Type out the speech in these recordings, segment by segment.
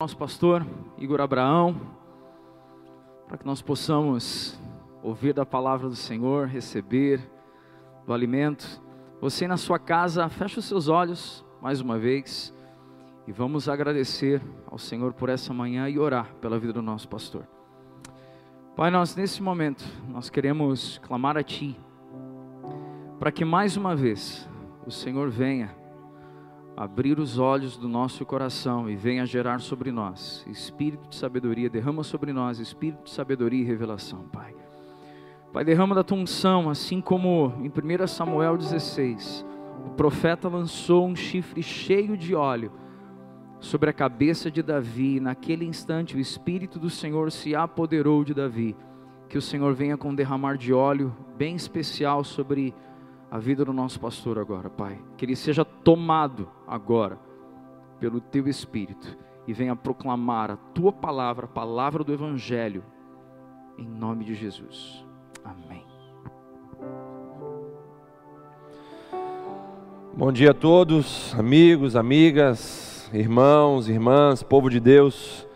nosso pastor Igor Abraão, para que nós possamos ouvir da palavra do Senhor, receber do alimento. Você na sua casa, feche os seus olhos mais uma vez e vamos agradecer ao Senhor por essa manhã e orar pela vida do nosso pastor. Pai, nós nesse momento, nós queremos clamar a Ti, para que mais uma vez o Senhor venha abrir os olhos do nosso coração e venha gerar sobre nós espírito de sabedoria, derrama sobre nós espírito de sabedoria e revelação, Pai. Pai, derrama da tua unção, assim como em 1 Samuel 16, o profeta lançou um chifre cheio de óleo sobre a cabeça de Davi, e naquele instante o Espírito do Senhor se apoderou de Davi. Que o Senhor venha com um derramar de óleo bem especial sobre a vida do nosso pastor agora, Pai. Que ele seja tomado agora pelo teu Espírito e venha proclamar a tua palavra, a palavra do Evangelho, em nome de Jesus. Amém. Bom dia a todos, amigos, amigas, irmãos, irmãs, povo de Deus.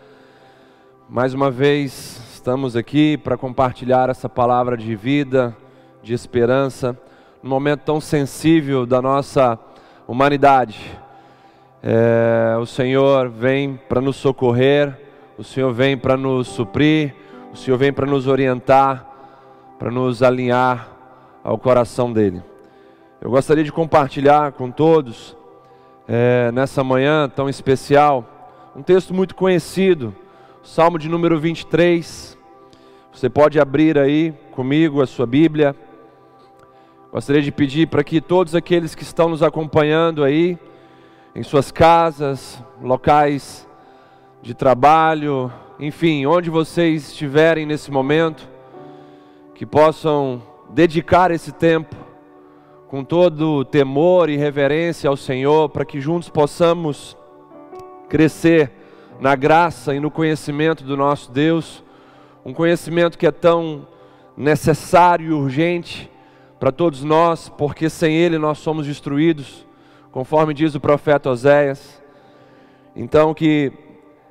Mais uma vez estamos aqui para compartilhar essa palavra de vida, de esperança num momento tão sensível da nossa humanidade. É, o Senhor vem para nos socorrer, o Senhor vem para nos suprir, o Senhor vem para nos orientar, para nos alinhar ao coração dEle. Eu gostaria de compartilhar com todos, é, nessa manhã tão especial, um texto muito conhecido, Salmo de número 23. Você pode abrir aí comigo a sua Bíblia. Gostaria de pedir para que todos aqueles que estão nos acompanhando aí, em suas casas, locais de trabalho, enfim, onde vocês estiverem nesse momento, que possam dedicar esse tempo com todo temor e reverência ao Senhor, para que juntos possamos crescer na graça e no conhecimento do nosso Deus, um conhecimento que é tão necessário e urgente para todos nós, porque sem Ele nós somos destruídos, conforme diz o profeta Oséias. Então, que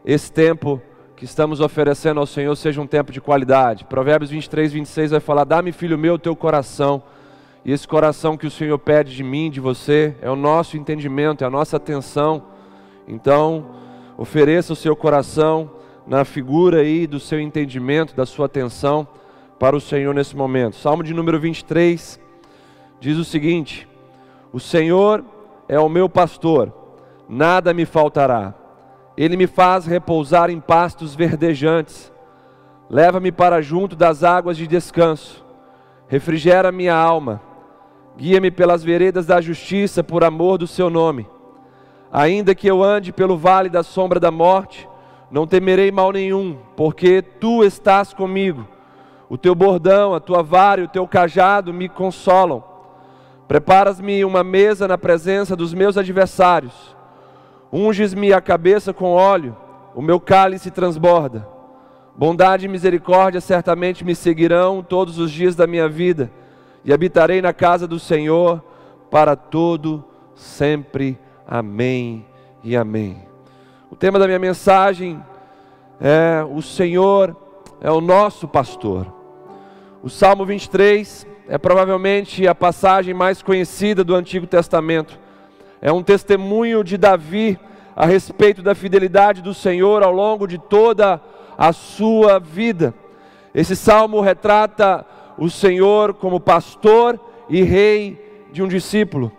esse tempo que estamos oferecendo ao Senhor seja um tempo de qualidade. Provérbios 23, 26 vai falar: Dá-me, filho meu, o teu coração. E esse coração que o Senhor pede de mim, de você, é o nosso entendimento, é a nossa atenção. Então, ofereça o seu coração na figura aí do seu entendimento, da sua atenção para o Senhor nesse momento. Salmo de número 23, diz o seguinte: O Senhor é o meu pastor, nada me faltará. Ele me faz repousar em pastos verdejantes. Leva-me para junto das águas de descanso. Refrigera minha alma. Guia-me pelas veredas da justiça por amor do seu nome. Ainda que eu ande pelo vale da sombra da morte, não temerei mal nenhum, porque tu estás comigo. O teu bordão, a tua vara e o teu cajado me consolam. Preparas-me uma mesa na presença dos meus adversários. Unges-me a cabeça com óleo, o meu cálice transborda. Bondade e misericórdia certamente me seguirão todos os dias da minha vida, e habitarei na casa do Senhor para todo sempre. Amém e amém. O tema da minha mensagem é: O Senhor é o nosso pastor. O Salmo 23 é provavelmente a passagem mais conhecida do Antigo Testamento. É um testemunho de Davi a respeito da fidelidade do Senhor ao longo de toda a sua vida. Esse salmo retrata o Senhor como pastor e rei de um discípulo.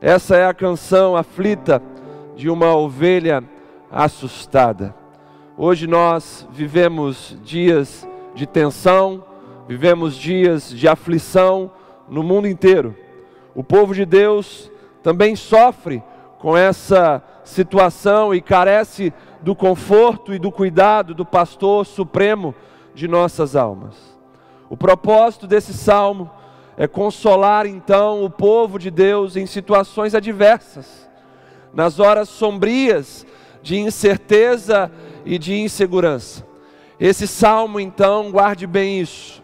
Essa é a canção aflita de uma ovelha assustada. Hoje nós vivemos dias de tensão, Vivemos dias de aflição no mundo inteiro. O povo de Deus também sofre com essa situação e carece do conforto e do cuidado do pastor supremo de nossas almas. O propósito desse salmo é consolar então o povo de Deus em situações adversas, nas horas sombrias de incerteza e de insegurança. Esse salmo então, guarde bem isso,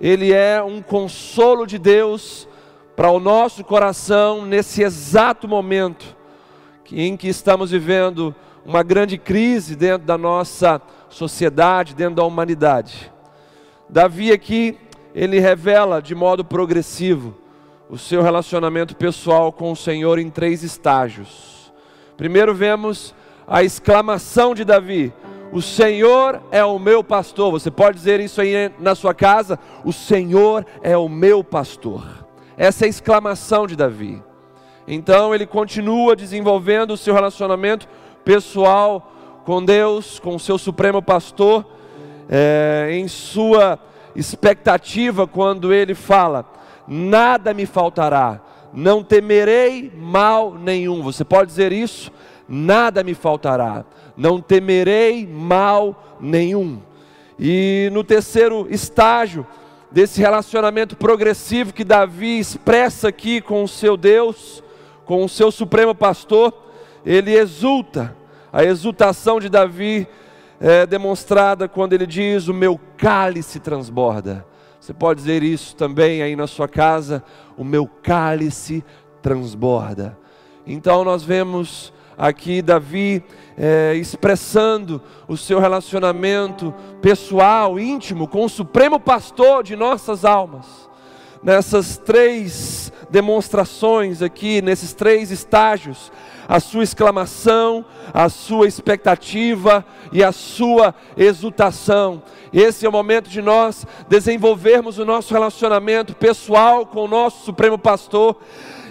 ele é um consolo de Deus para o nosso coração nesse exato momento em que estamos vivendo uma grande crise dentro da nossa sociedade, dentro da humanidade. Davi aqui, ele revela de modo progressivo o seu relacionamento pessoal com o Senhor em três estágios. Primeiro vemos a exclamação de Davi: O Senhor é o meu pastor. Você pode dizer isso aí na sua casa? O Senhor é o meu pastor. Essa é a exclamação de Davi. Então ele continua desenvolvendo o seu relacionamento pessoal com Deus, com o seu supremo pastor, é, em sua expectativa quando ele fala: Nada me faltará, não temerei mal nenhum. Você pode dizer isso? Nada me faltará, não temerei mal nenhum. E no terceiro estágio desse relacionamento progressivo que Davi expressa aqui com o seu Deus, com o seu supremo pastor, ele exulta. A exultação de Davi é demonstrada quando ele diz: O meu cálice transborda. Você pode dizer isso também aí na sua casa: O meu cálice transborda. Então nós vemos aqui Davi é, expressando o seu relacionamento pessoal, íntimo, com o Supremo Pastor de nossas almas. Nessas três demonstrações aqui, nesses três estágios, a sua exclamação, a sua expectativa e a sua exultação. Esse é o momento de nós desenvolvermos o nosso relacionamento pessoal com o nosso Supremo Pastor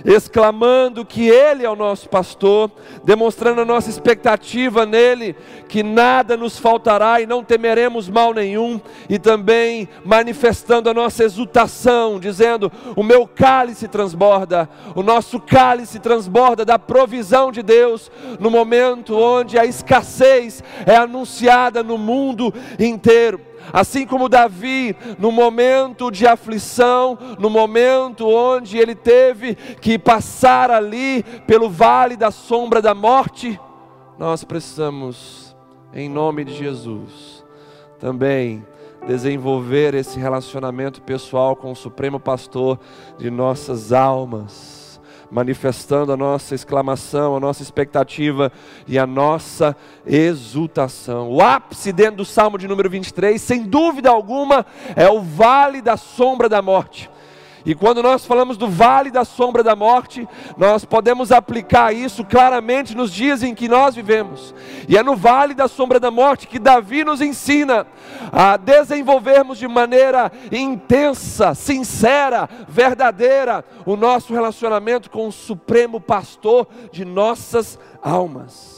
exclamando que Ele é o nosso pastor, demonstrando a nossa expectativa nele, que nada nos faltará e não temeremos mal nenhum, e também manifestando a nossa exultação, dizendo: O meu cálice transborda, o nosso cálice transborda da provisão de Deus, no momento onde a escassez é anunciada no mundo inteiro. Assim como Davi, no momento de aflição, no momento onde ele teve que passar ali pelo vale da sombra da morte, nós precisamos, em nome de Jesus, também desenvolver esse relacionamento pessoal com o Supremo Pastor de nossas almas manifestando a nossa exclamação, a nossa expectativa e a nossa exultação. O ápice dentro do Salmo de número 23, sem dúvida alguma, é o vale da sombra da morte. E quando nós falamos do vale da sombra da morte, nós podemos aplicar isso claramente nos dias em que nós vivemos. E é no vale da sombra da morte que Davi nos ensina a desenvolvermos de maneira intensa, sincera, verdadeira o nosso relacionamento com o supremo pastor de nossas almas.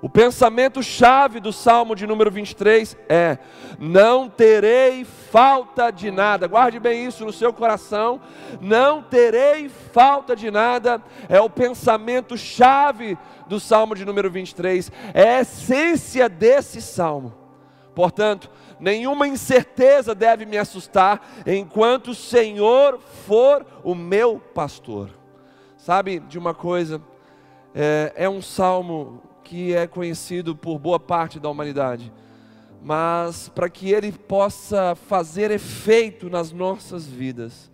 O pensamento chave do Salmo de número 23 é: não terei falta de nada. Guarde bem isso no seu coração. Não terei falta de nada. É o pensamento chave do Salmo de número 23. É a essência desse salmo. Portanto, nenhuma incerteza deve me assustar enquanto o Senhor for o meu pastor. Sabe de uma coisa? É, é um salmo que é conhecido por boa parte da humanidade, mas para que ele possa fazer efeito nas nossas vidas,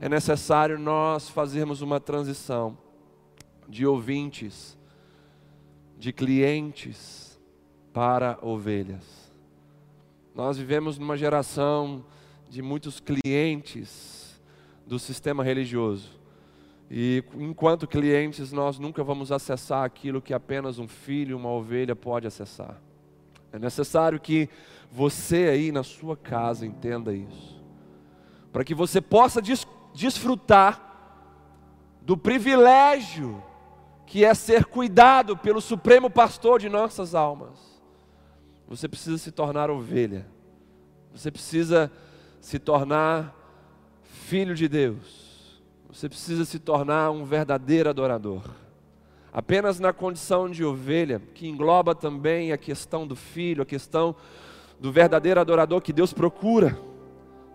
é necessário nós fazermos uma transição de ouvintes, de clientes para ovelhas. Nós vivemos numa geração de muitos clientes do sistema religioso. E enquanto clientes, nós nunca vamos acessar aquilo que apenas um filho, uma ovelha pode acessar. É necessário que você aí na sua casa entenda isso. Para que você possa des desfrutar do privilégio que é ser cuidado pelo Supremo Pastor de nossas almas. Você precisa se tornar ovelha. Você precisa se tornar filho de Deus. Você precisa se tornar um verdadeiro adorador. Apenas na condição de ovelha, que engloba também a questão do filho, a questão do verdadeiro adorador que Deus procura,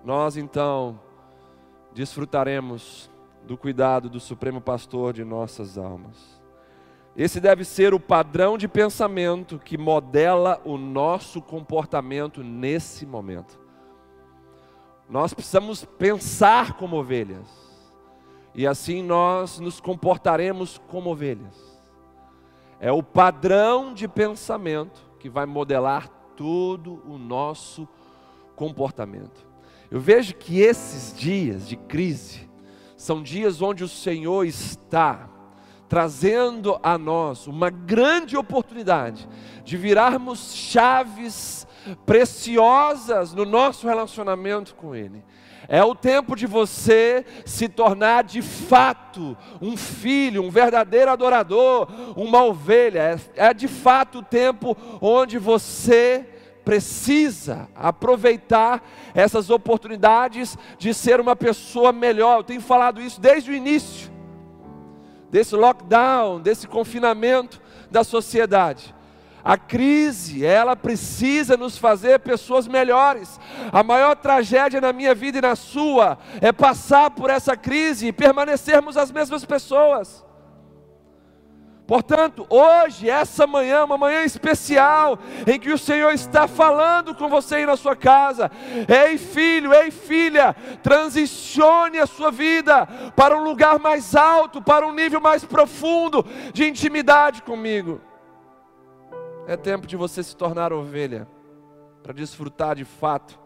nós então desfrutaremos do cuidado do Supremo Pastor de nossas almas. Esse deve ser o padrão de pensamento que modela o nosso comportamento nesse momento. Nós precisamos pensar como ovelhas e assim nós nos comportaremos como ovelhas. é o padrão de pensamento que vai modelar todo o nosso comportamento. Eu vejo que esses dias de crise são dias onde o Senhor está trazendo a nós uma grande oportunidade de virarmos chaves preciosas no nosso relacionamento com Ele. É o tempo de você se tornar de fato um filho, um verdadeiro adorador, uma ovelha. É, é de fato o tempo onde você precisa aproveitar essas oportunidades de ser uma pessoa melhor. Eu tenho falado isso desde o início desse lockdown, desse confinamento da sociedade. A crise, ela precisa nos fazer pessoas melhores. A maior tragédia na minha vida e na sua é passar por essa crise e permanecermos as mesmas pessoas. Portanto, hoje, essa manhã, uma manhã especial, em que o Senhor está falando com você aí na sua casa. Ei, filho, ei, filha, transicione a sua vida para um lugar mais alto, para um nível mais profundo de intimidade comigo. É tempo de você se tornar ovelha, para desfrutar de fato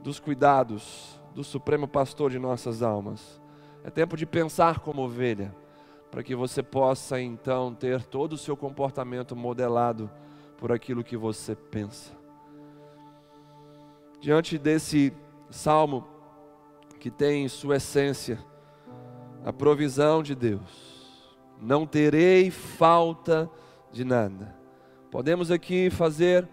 dos cuidados do Supremo Pastor de nossas almas. É tempo de pensar como ovelha, para que você possa então ter todo o seu comportamento modelado por aquilo que você pensa. Diante desse salmo que tem em sua essência a provisão de Deus, não terei falta de nada. Podemos aqui fazer,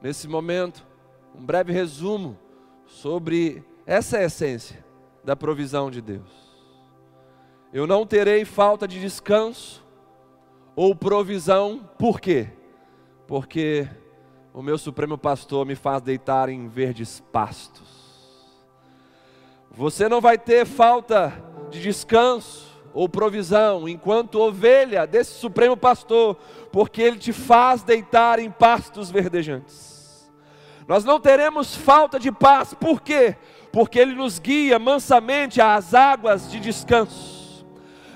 nesse momento, um breve resumo sobre essa essência da provisão de Deus. Eu não terei falta de descanso ou provisão, por quê? Porque o meu Supremo Pastor me faz deitar em verdes pastos. Você não vai ter falta de descanso ou provisão, enquanto ovelha desse Supremo Pastor, porque Ele te faz deitar em pastos verdejantes. Nós não teremos falta de paz, por quê? Porque Ele nos guia mansamente às águas de descanso.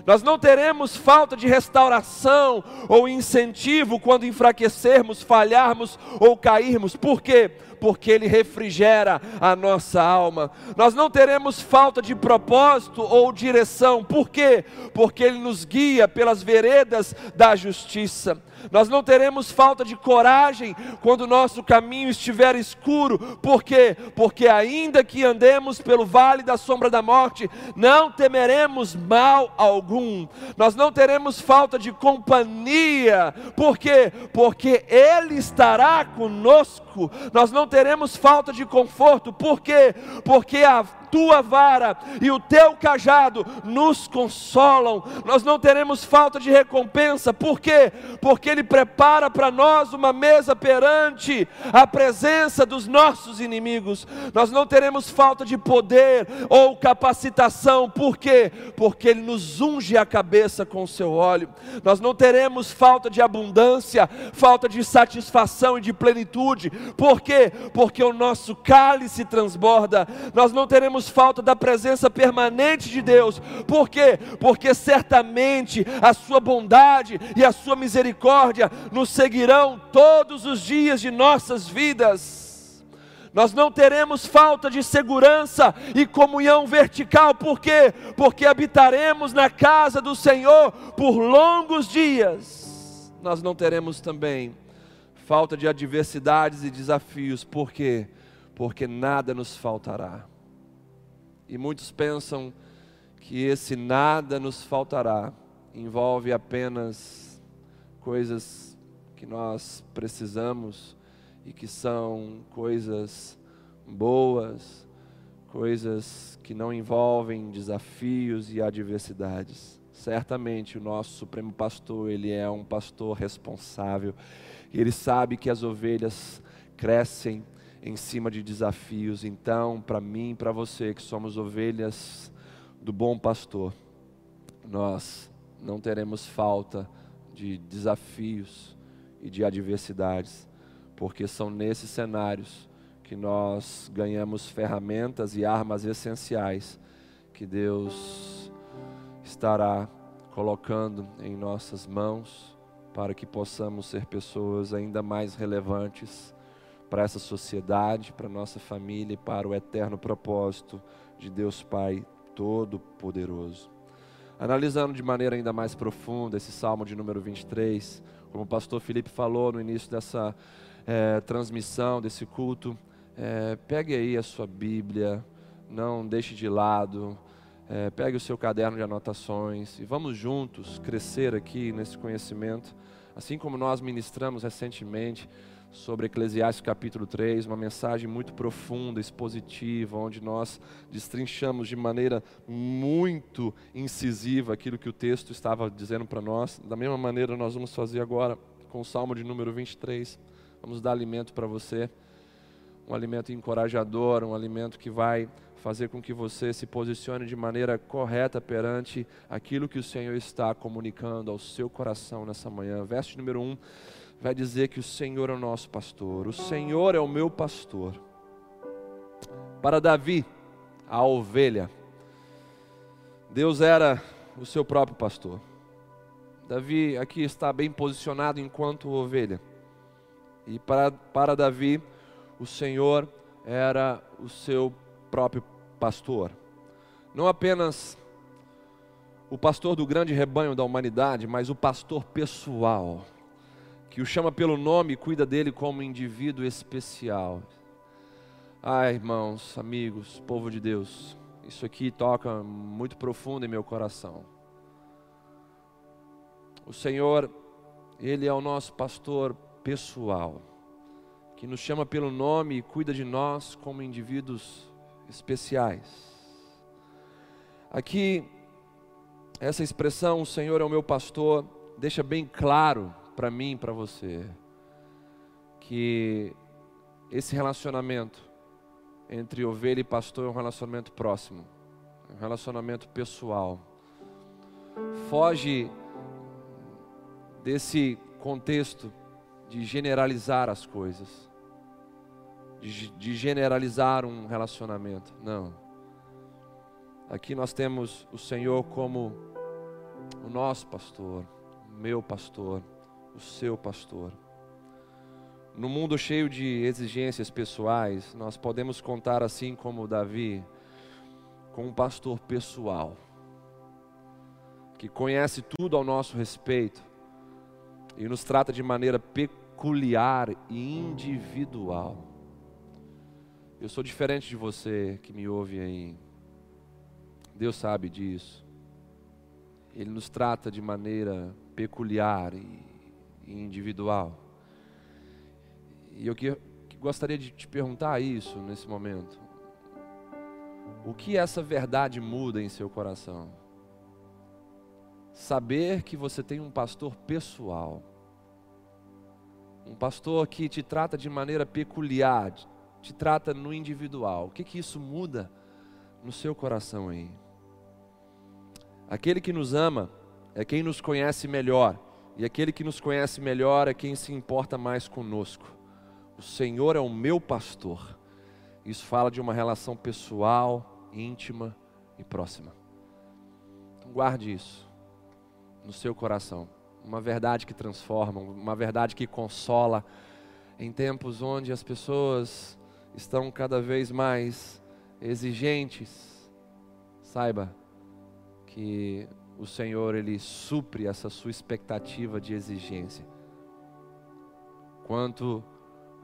Nós não teremos falta de restauração ou incentivo quando enfraquecermos, falharmos ou cairmos. Por quê? Porque Ele refrigera a nossa alma. Nós não teremos falta de propósito ou direção, por quê? Porque Ele nos guia pelas veredas da justiça. Nós não teremos falta de coragem quando o nosso caminho estiver escuro, por quê? Porque ainda que andemos pelo vale da sombra da morte, não temeremos mal algum. Nós não teremos falta de companhia, por quê? Porque Ele estará conosco. Nós não teremos falta de conforto, por quê? Porque a tua vara e o teu cajado nos consolam. Nós não teremos falta de recompensa, por quê? Porque Ele prepara para nós uma mesa perante a presença dos nossos inimigos. Nós não teremos falta de poder ou capacitação, por quê? Porque Ele nos unge a cabeça com o seu óleo. Nós não teremos falta de abundância, falta de satisfação e de plenitude, por quê? Porque o nosso cálice transborda. Nós não teremos falta da presença permanente de Deus. Por quê? Porque certamente a sua bondade e a sua misericórdia nos seguirão todos os dias de nossas vidas nós não teremos falta de segurança e comunhão vertical, por quê? Porque habitaremos na casa do Senhor por longos dias. Nós não teremos também falta de adversidades e desafios, por quê? Porque nada nos faltará. E muitos pensam que esse nada nos faltará envolve apenas coisas que nós precisamos e que são coisas boas, coisas que não envolvem desafios e adversidades. Certamente o nosso Supremo Pastor, ele é um pastor responsável. Ele sabe que as ovelhas crescem em cima de desafios. Então, para mim, para você que somos ovelhas do bom pastor, nós não teremos falta de desafios e de adversidades, porque são nesses cenários que nós ganhamos ferramentas e armas essenciais que Deus estará colocando em nossas mãos para que possamos ser pessoas ainda mais relevantes para essa sociedade, para nossa família e para o eterno propósito de Deus Pai Todo-Poderoso. Analisando de maneira ainda mais profunda esse salmo de número 23, como o pastor Felipe falou no início dessa é, transmissão, desse culto, é, pegue aí a sua Bíblia, não deixe de lado, é, pegue o seu caderno de anotações e vamos juntos crescer aqui nesse conhecimento, assim como nós ministramos recentemente sobre Eclesiastes capítulo 3, uma mensagem muito profunda, expositiva, onde nós destrinchamos de maneira muito incisiva aquilo que o texto estava dizendo para nós. Da mesma maneira, nós vamos fazer agora com o Salmo de número 23. Vamos dar alimento para você, um alimento encorajador, um alimento que vai fazer com que você se posicione de maneira correta perante aquilo que o Senhor está comunicando ao seu coração nessa manhã. Verso número 1 vai dizer que o Senhor é o nosso pastor, o Senhor é o meu pastor. Para Davi, a ovelha, Deus era o seu próprio pastor. Davi aqui está bem posicionado enquanto ovelha. E para, para Davi, o Senhor era o seu próprio pastor. Não apenas o pastor do grande rebanho da humanidade, mas o pastor pessoal que o chama pelo nome e cuida dele como indivíduo especial. Ai, irmãos, amigos, povo de Deus, isso aqui toca muito profundo em meu coração. O Senhor, Ele é o nosso pastor pessoal, que nos chama pelo nome e cuida de nós como indivíduos especiais. Aqui, essa expressão, o Senhor é o meu pastor, deixa bem claro para mim, para você, que esse relacionamento entre ovelha e pastor é um relacionamento próximo, é um relacionamento pessoal. Foge desse contexto de generalizar as coisas, de, de generalizar um relacionamento. Não. Aqui nós temos o Senhor como o nosso pastor, o meu pastor o seu pastor. No mundo cheio de exigências pessoais, nós podemos contar assim como Davi, com um pastor pessoal, que conhece tudo ao nosso respeito e nos trata de maneira peculiar e individual. Eu sou diferente de você que me ouve aí. Deus sabe disso. Ele nos trata de maneira peculiar e individual. E eu que, que gostaria de te perguntar isso nesse momento. O que essa verdade muda em seu coração? Saber que você tem um pastor pessoal, um pastor que te trata de maneira peculiar, te trata no individual. O que que isso muda no seu coração aí? Aquele que nos ama é quem nos conhece melhor e aquele que nos conhece melhor é quem se importa mais conosco. O Senhor é o meu pastor. Isso fala de uma relação pessoal, íntima e próxima. Então, guarde isso no seu coração. Uma verdade que transforma, uma verdade que consola em tempos onde as pessoas estão cada vez mais exigentes. Saiba que o Senhor ele supre essa sua expectativa de exigência. Quanto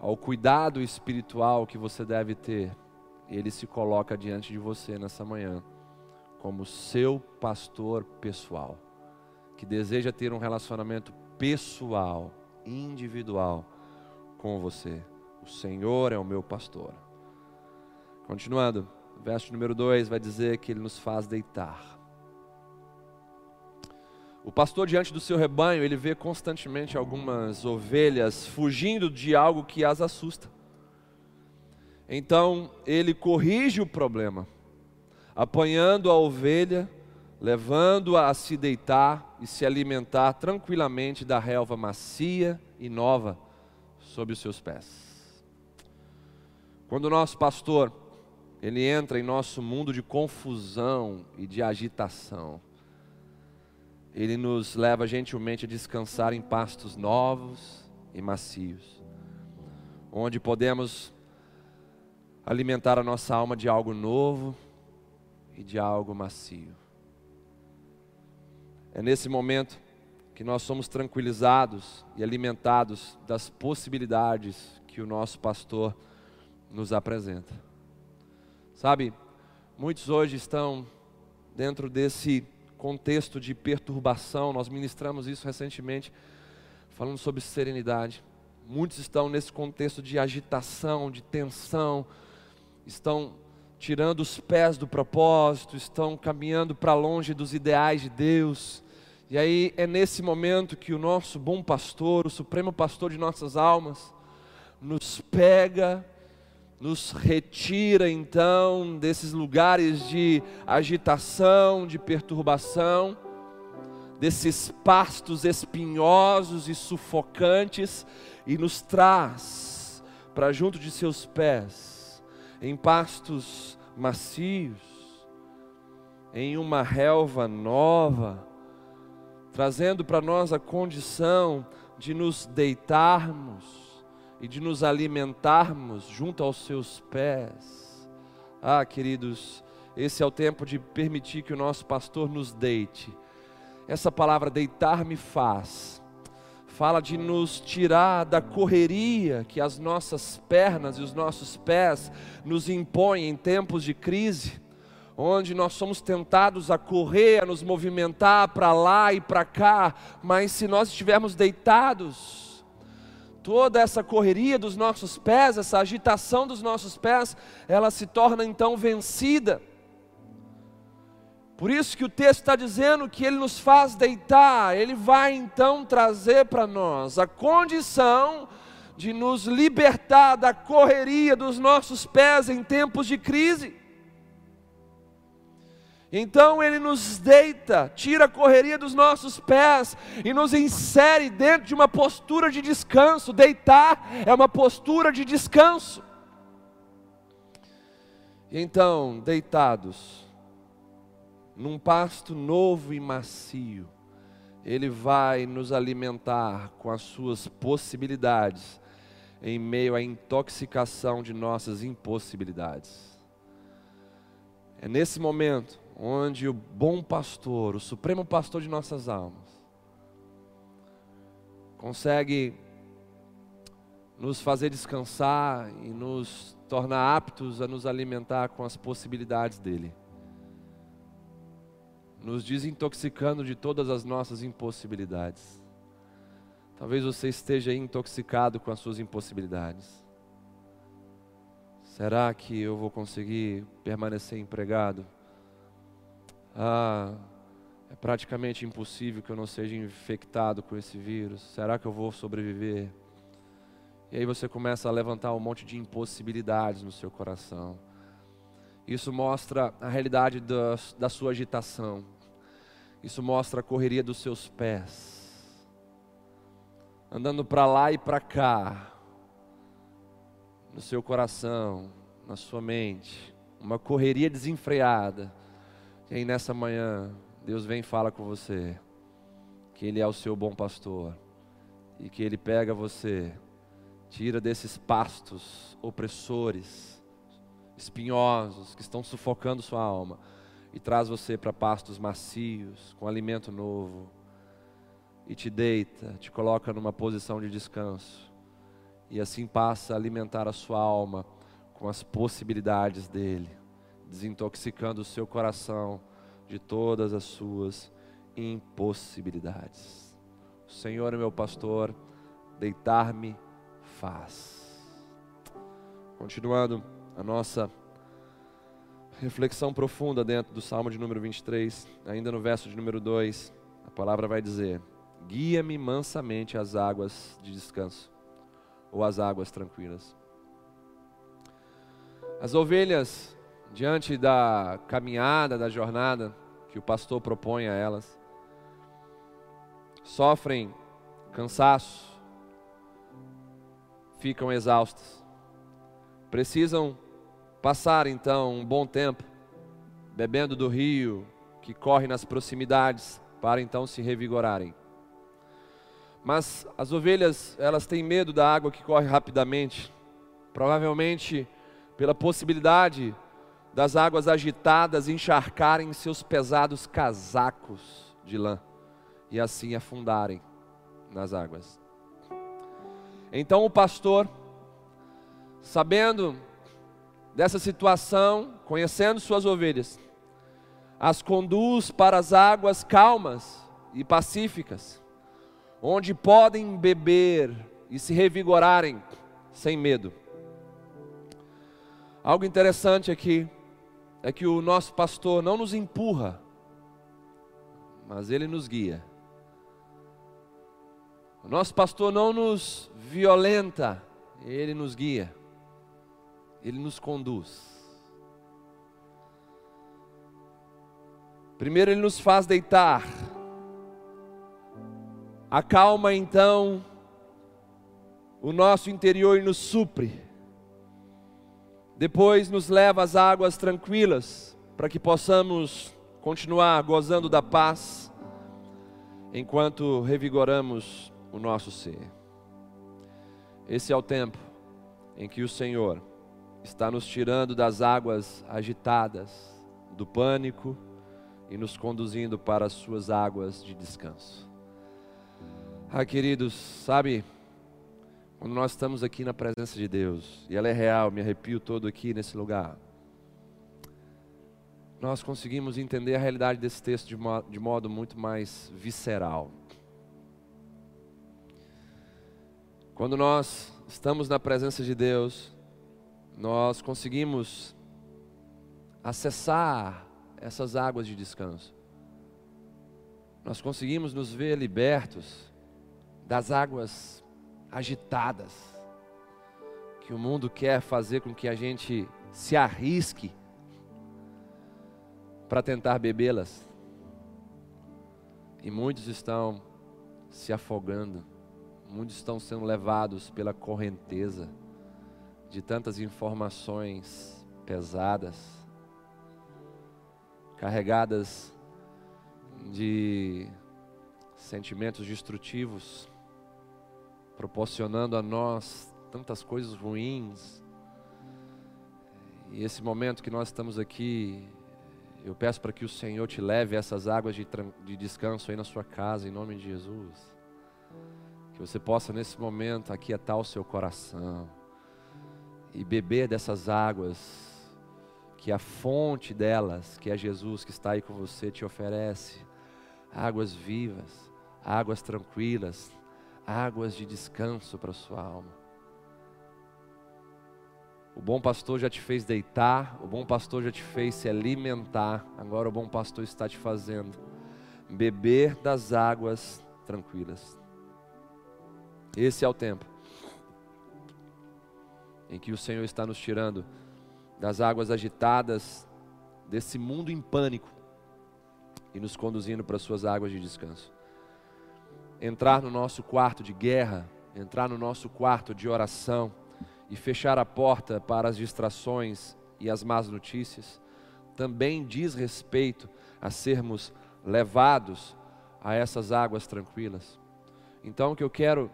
ao cuidado espiritual que você deve ter, ele se coloca diante de você nessa manhã como seu pastor pessoal, que deseja ter um relacionamento pessoal, individual com você. O Senhor é o meu pastor. Continuando, verso número 2 vai dizer que ele nos faz deitar o pastor, diante do seu rebanho, ele vê constantemente algumas ovelhas fugindo de algo que as assusta. Então, ele corrige o problema, apanhando a ovelha, levando-a a se deitar e se alimentar tranquilamente da relva macia e nova sob os seus pés. Quando o nosso pastor, ele entra em nosso mundo de confusão e de agitação, Ele nos leva gentilmente a descansar em pastos novos e macios, onde podemos alimentar a nossa alma de algo novo e de algo macio. É nesse momento que nós somos tranquilizados e alimentados das possibilidades que o nosso pastor nos apresenta. Sabe, muitos hoje estão dentro desse contexto de perturbação, nós ministramos isso recentemente, falando sobre serenidade. Muitos estão nesse contexto de agitação, de tensão, estão tirando os pés do propósito, estão caminhando para longe dos ideais de Deus. E aí é nesse momento que o nosso bom pastor, o supremo pastor de nossas almas, nos pega, nos retira então desses lugares de agitação, de perturbação, desses pastos espinhosos e sufocantes e nos traz para junto de seus pés, em pastos macios, em uma relva nova, trazendo para nós a condição de nos deitarmos e de nos alimentarmos junto aos seus pés. Ah, queridos, esse é o tempo de permitir que o nosso pastor nos deite. Essa palavra deitar-me faz fala de nos tirar da correria que as nossas pernas e os nossos pés nos impõem em tempos de crise, onde nós somos tentados a correr, a nos movimentar para lá e para cá, mas se nós estivermos deitados, toda essa correria dos nossos pés, essa agitação dos nossos pés, ela se torna então vencida. Por isso que o texto está dizendo que ele nos faz deitar, ele vai então trazer para nós a condição de nos libertar da correria dos nossos pés em tempos de crise. Então ele nos deita, tira a correria dos nossos pés e nos insere dentro de uma postura de descanso. Deitar é uma postura de descanso. E então, deitados, num pasto novo e macio, Ele vai nos alimentar com as suas possibilidades, em meio à intoxicação de nossas impossibilidades. É nesse momento onde o bom pastor, o supremo pastor de nossas almas, consegue nos fazer descansar e nos tornar aptos a nos alimentar com as possibilidades dele, nos desintoxicando de todas as nossas impossibilidades. Talvez você esteja intoxicado com as suas impossibilidades. Será que eu vou conseguir permanecer empregado? Ah, é praticamente impossível que eu não seja infectado com esse vírus. Será que eu vou sobreviver? E aí você começa a levantar um monte de impossibilidades no seu coração. Isso mostra a realidade da, da sua agitação. Isso mostra a correria dos seus pés. Andando para lá e para cá. No seu coração, na sua mente. Uma correria desenfreada aí nessa manhã, Deus vem e fala com você que Ele é o seu bom pastor e que Ele pega você, tira desses pastos opressores, espinhosos, que estão sufocando sua alma e traz você para pastos macios, com alimento novo e te deita, te coloca numa posição de descanso. E assim passa a alimentar a sua alma com as possibilidades dele desintoxicando o seu coração de todas as suas impossibilidades. O Senhor é meu pastor, deitar-me faz. Continuando a nossa reflexão profunda dentro do Salmo de número 23, ainda no verso de número 2, a palavra vai dizer: Guia-me mansamente às águas de descanso, ou às águas tranquilas. As ovelhas diante da caminhada, da jornada que o pastor propõe a elas, sofrem cansaço, ficam exaustas, precisam passar então um bom tempo bebendo do rio que corre nas proximidades para então se revigorarem. Mas as ovelhas, elas têm medo da água que corre rapidamente, provavelmente pela possibilidade das águas agitadas encharcarem seus pesados casacos de lã e assim afundarem nas águas. Então o pastor, sabendo dessa situação, conhecendo suas ovelhas, as conduz para as águas calmas e pacíficas, onde podem beber e se revigorarem sem medo. Algo interessante aqui é que o nosso pastor não nos empurra, mas ele nos guia. O nosso pastor não nos violenta, ele nos guia, ele nos conduz. Primeiro, ele nos faz deitar, acalma então o nosso interior e nos supre. Depois, nos leva às águas tranquilas, para que possamos continuar gozando da paz, enquanto revigoramos o nosso ser. Esse é o tempo em que o Senhor está nos tirando das águas agitadas, do pânico e nos conduzindo para as suas águas de descanso. Ah, queridos, sabe, quando nós estamos aqui na presença de Deus, e ela é real, me arrepio todo aqui nesse lugar, nós conseguimos entender a realidade desse texto de modo, de modo muito mais visceral. Quando nós estamos na presença de Deus, nós conseguimos acessar essas águas de descanso. Nós conseguimos nos ver libertos das águas agitadas, que o mundo quer fazer com que a gente se arrisque para tentar bebê-las. E muitos estão se afogando Muitos estão sendo levados pela correnteza de tantas informações pesadas, carregadas de sentimentos destrutivos, proporcionando a nós tantas coisas ruins. E esse momento que nós estamos aqui, eu peço para que o Senhor te leve essas águas de, de descanso aí na sua casa, em nome de Jesus. Que você possa nesse momento aquietar o seu coração e beber dessas águas que a fonte delas, que é Jesus que está aí com você, te oferece. Águas vivas, águas tranquilas, águas de descanso para a sua alma. O bom pastor já te fez deitar, o bom pastor já te fez se alimentar, agora o bom pastor está te fazendo beber das águas tranquilas. Esse é o tempo em que o Senhor está nos tirando das águas agitadas desse mundo em pânico e nos conduzindo para as suas águas de descanso. Entrar no nosso quarto de guerra, entrar no nosso quarto de oração e fechar a porta para as distrações e as más notícias, também diz respeito a sermos levados a essas águas tranquilas. Então, o que eu quero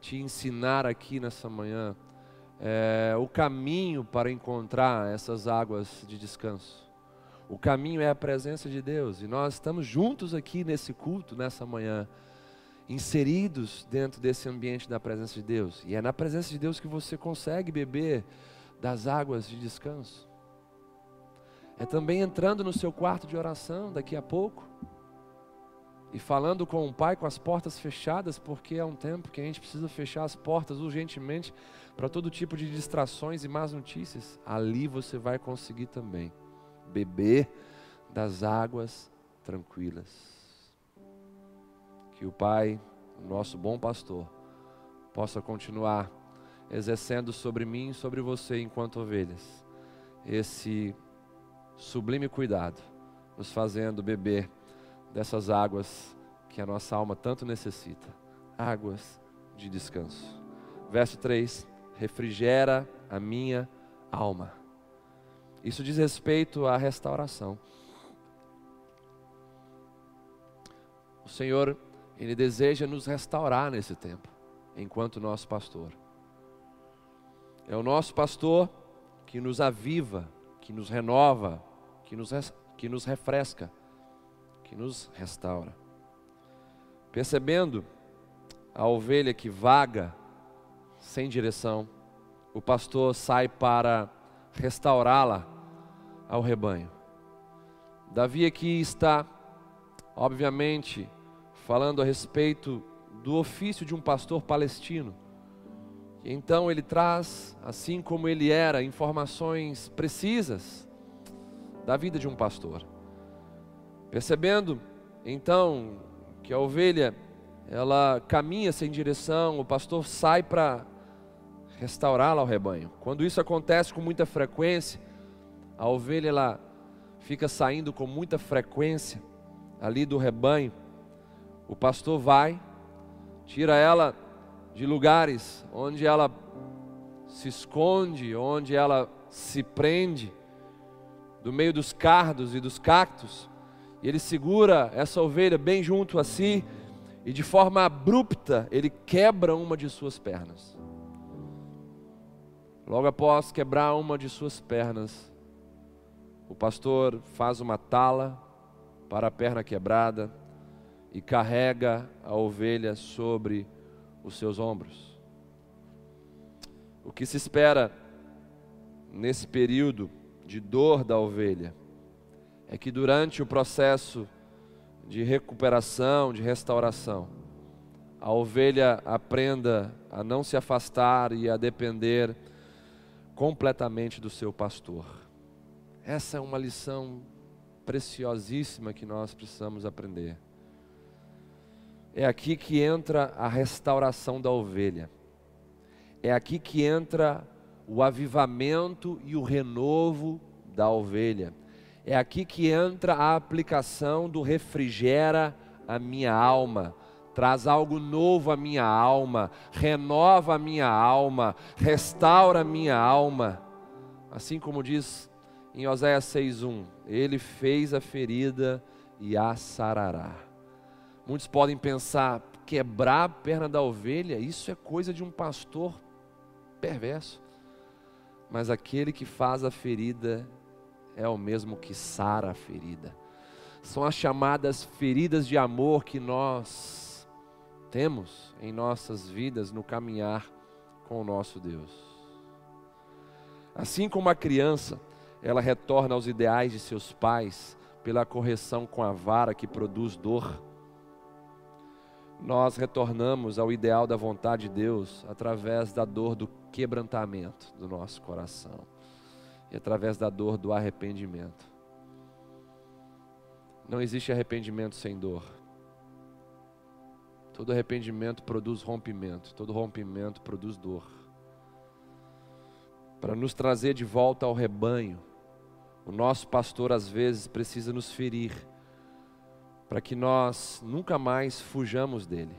te ensinar aqui nessa manhã é, o caminho para encontrar essas águas de descanso. O caminho é a presença de Deus e nós estamos juntos aqui nesse culto, nessa manhã, inseridos dentro desse ambiente da presença de Deus. E é na presença de Deus que você consegue beber das águas de descanso. É também entrando no seu quarto de oração daqui a pouco e falando com o Pai com as portas fechadas, porque é um tempo que a gente precisa fechar as portas urgentemente para todo tipo de distrações e más notícias. Ali você vai conseguir também beber das águas tranquilas. Que o Pai, o nosso bom pastor, possa continuar exercendo sobre mim e sobre você, enquanto ovelhas, esse sublime cuidado, nos fazendo beber dessas águas que a nossa alma tanto necessita águas de descanso. Verso 3: refrigera a minha alma. Isso diz respeito à restauração. o Senhor, Ele deseja nos restaurar nesse tempo, enquanto nosso pastor. É o nosso pastor que nos aviva, que nos renova, que nos, que nos refresca, que nos restaura. Percebendo a ovelha que vaga sem direção, o pastor sai para restaurá-la ao rebanho. Davi aqui está, obviamente, falando a respeito do ofício de um pastor palestino. Então ele traz, assim como ele era, informações precisas da vida de um pastor. Percebendo, então, que a ovelha ela caminha sem direção, o pastor sai para restaurá-la ao rebanho. Quando isso acontece com muita frequência, a ovelha ela fica saindo com muita frequência ali do rebanho. O pastor vai, tira ela de lugares onde ela se esconde, onde ela se prende, do meio dos cardos e dos cactos, e ele segura essa ovelha bem junto a si, e de forma abrupta ele quebra uma de suas pernas. Logo após quebrar uma de suas pernas, o pastor faz uma tala para a perna quebrada e carrega a ovelha sobre os seus ombros. O que se espera nesse período de dor da ovelha é que durante o processo de recuperação, de restauração, a ovelha aprenda a não se afastar e a depender completamente do seu pastor. Essa é uma lição preciosíssima que nós precisamos aprender. É aqui que entra a restauração da ovelha. É aqui que entra o avivamento e o renovo da ovelha. É aqui que entra a aplicação do refrigera a minha alma traz algo novo à minha alma, renova a minha alma, restaura a minha alma. Assim como diz em Oséias 6:1, ele fez a ferida e a sarará. Muitos podem pensar, quebrar a perna da ovelha, isso é coisa de um pastor perverso. Mas aquele que faz a ferida é o mesmo que sara a ferida. São as chamadas feridas de amor que nós temos em nossas vidas no caminhar com o nosso Deus. Assim como a criança, ela retorna aos ideais de seus pais pela correção com a vara que produz dor, nós retornamos ao ideal da vontade de Deus através da dor do quebrantamento do nosso coração e através da dor do arrependimento. Não existe arrependimento sem dor. Todo arrependimento produz rompimento, todo rompimento produz dor. Para nos trazer de volta ao rebanho, o nosso pastor às vezes precisa nos ferir, para que nós nunca mais fujamos dele.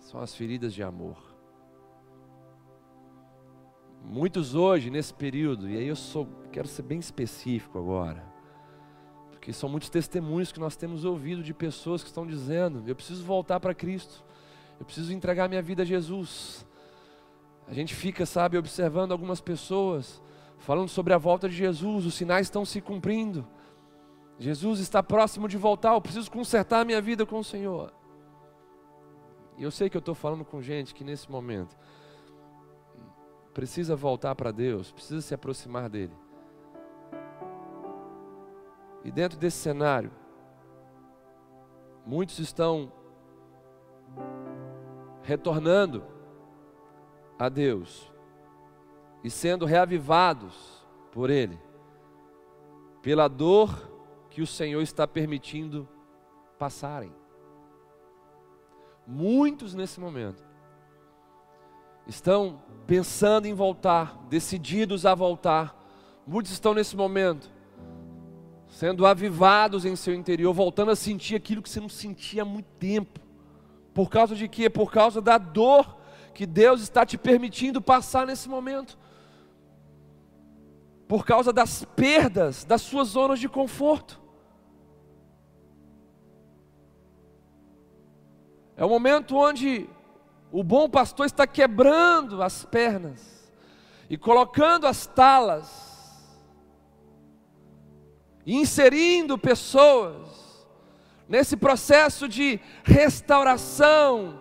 São as feridas de amor. Muitos hoje, nesse período, e aí eu sou, quero ser bem específico agora porque são muitos testemunhos que nós temos ouvido de pessoas que estão dizendo: eu preciso voltar para Cristo, eu preciso entregar minha vida a Jesus. A gente fica, sabe, observando algumas pessoas falando sobre a volta de Jesus, os sinais estão se cumprindo. Jesus está próximo de voltar, eu preciso consertar a minha vida com o Senhor. E eu sei que eu estou falando com gente que nesse momento precisa voltar para Deus, precisa se aproximar dEle. E dentro desse cenário, muitos estão retornando a Deus e sendo reavivados por Ele, pela dor que o Senhor está permitindo passarem. Muitos nesse momento estão pensando em voltar, decididos a voltar. Muitos estão nesse momento sendo avivados em seu interior, voltando a sentir aquilo que você não sentia há muito tempo. Por causa de quê? Por causa da dor que Deus está te permitindo passar nesse momento. Por causa das perdas das suas zonas de conforto. É o momento onde o bom pastor está quebrando as pernas e colocando as talas e inserindo pessoas nesse processo de restauração.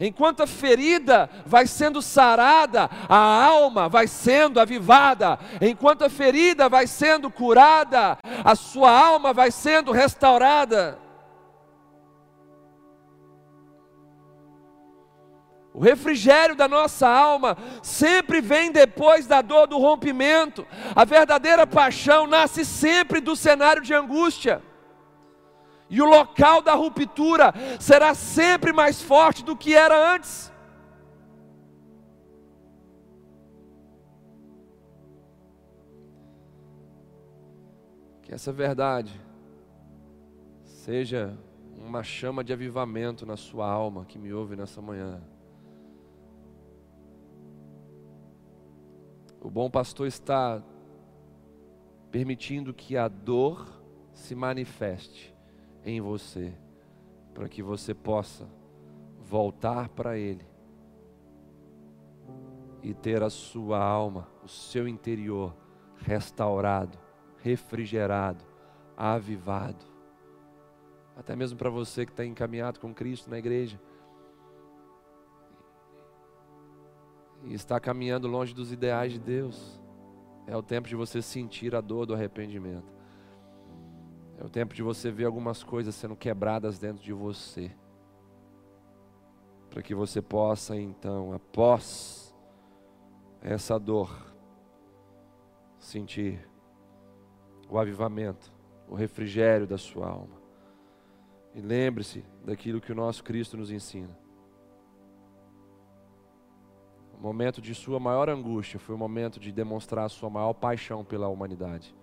Enquanto a ferida vai sendo sarada, a alma vai sendo avivada. Enquanto a ferida vai sendo curada, a sua alma vai sendo restaurada. O refrigério da nossa alma sempre vem depois da dor do rompimento. A verdadeira paixão nasce sempre do cenário de angústia. E o local da ruptura será sempre mais forte do que era antes. Que essa verdade seja uma chama de avivamento na sua alma que me ouve nessa manhã. O bom pastor está permitindo que a dor se manifeste em você, para que você possa voltar para Ele e ter a sua alma, o seu interior restaurado, refrigerado, avivado. Até mesmo para você que está encaminhado com Cristo na igreja e está caminhando longe dos ideais de Deus. É o tempo de você sentir a dor do arrependimento. É o tempo de você ver algumas coisas sendo quebradas dentro de você. Para que você possa então, após essa dor, sentir o avivamento, o refrigério da sua alma. E lembre-se daquilo que o nosso Cristo nos ensina momento de sua maior angústia foi o momento de demonstrar a sua maior paixão pela humanidade.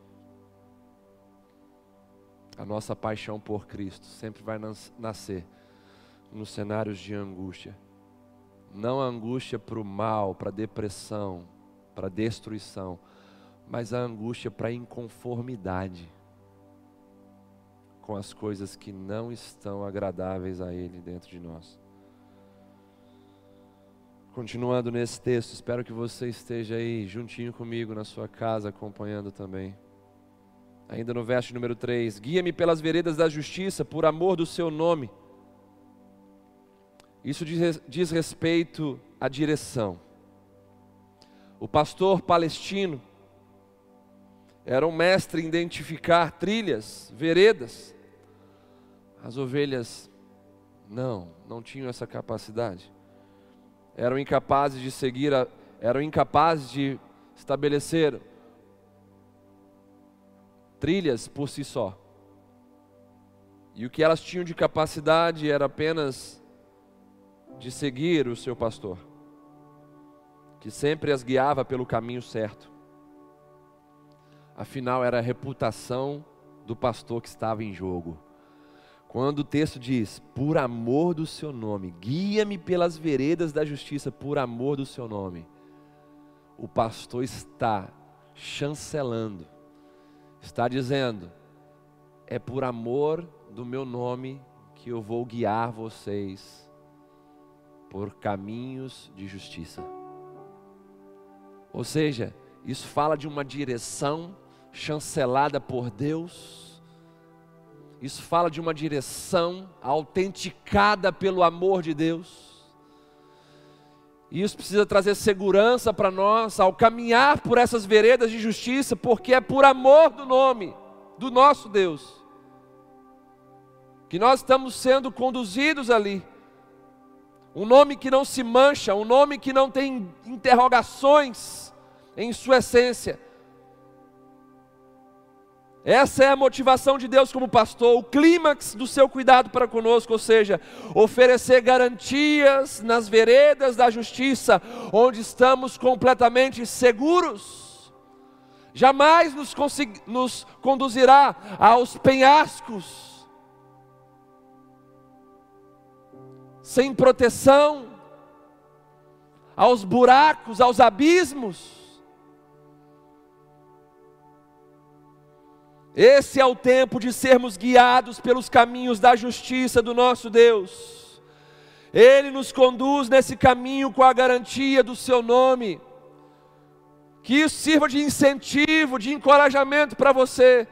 A nossa paixão por Cristo sempre vai nascer nos cenários de angústia. Não a angústia para o mal, para a depressão, para a destruição, mas a angústia para a inconformidade com as coisas que não estão agradáveis a Ele dentro de nós. Continuando nesse texto, espero que você esteja aí juntinho comigo na sua casa, acompanhando também. Ainda no verso número 3: Guia-me pelas veredas da justiça, por amor do seu nome. Isso diz, diz respeito à direção. O pastor palestino era um mestre em identificar trilhas, veredas. As ovelhas não, não tinham essa capacidade eram incapazes de seguir, a, eram incapazes de estabelecer trilhas por si só. E o que elas tinham de capacidade era apenas de seguir o seu pastor, que sempre as guiava pelo caminho certo. Afinal, era a reputação do pastor que estava em jogo. Quando o texto diz, por amor do seu nome, guia-me pelas veredas da justiça, por amor do seu nome, o pastor está chancelando, está dizendo, é por amor do meu nome que eu vou guiar vocês por caminhos de justiça. Ou seja, isso fala de uma direção chancelada por Deus isso fala de uma direção autenticada pelo amor de Deus. E isso precisa trazer segurança para nós ao caminhar por essas veredas de justiça, porque é por amor do nome do nosso Deus que nós estamos sendo conduzidos ali. Um nome que não se mancha, um nome que não tem interrogações em sua essência essa é a motivação de Deus como pastor, o clímax do seu cuidado para conosco, ou seja, oferecer garantias nas veredas da justiça, onde estamos completamente seguros. Jamais nos, nos conduzirá aos penhascos, sem proteção, aos buracos, aos abismos Esse é o tempo de sermos guiados pelos caminhos da justiça do nosso Deus. Ele nos conduz nesse caminho com a garantia do seu nome. Que isso sirva de incentivo, de encorajamento para você,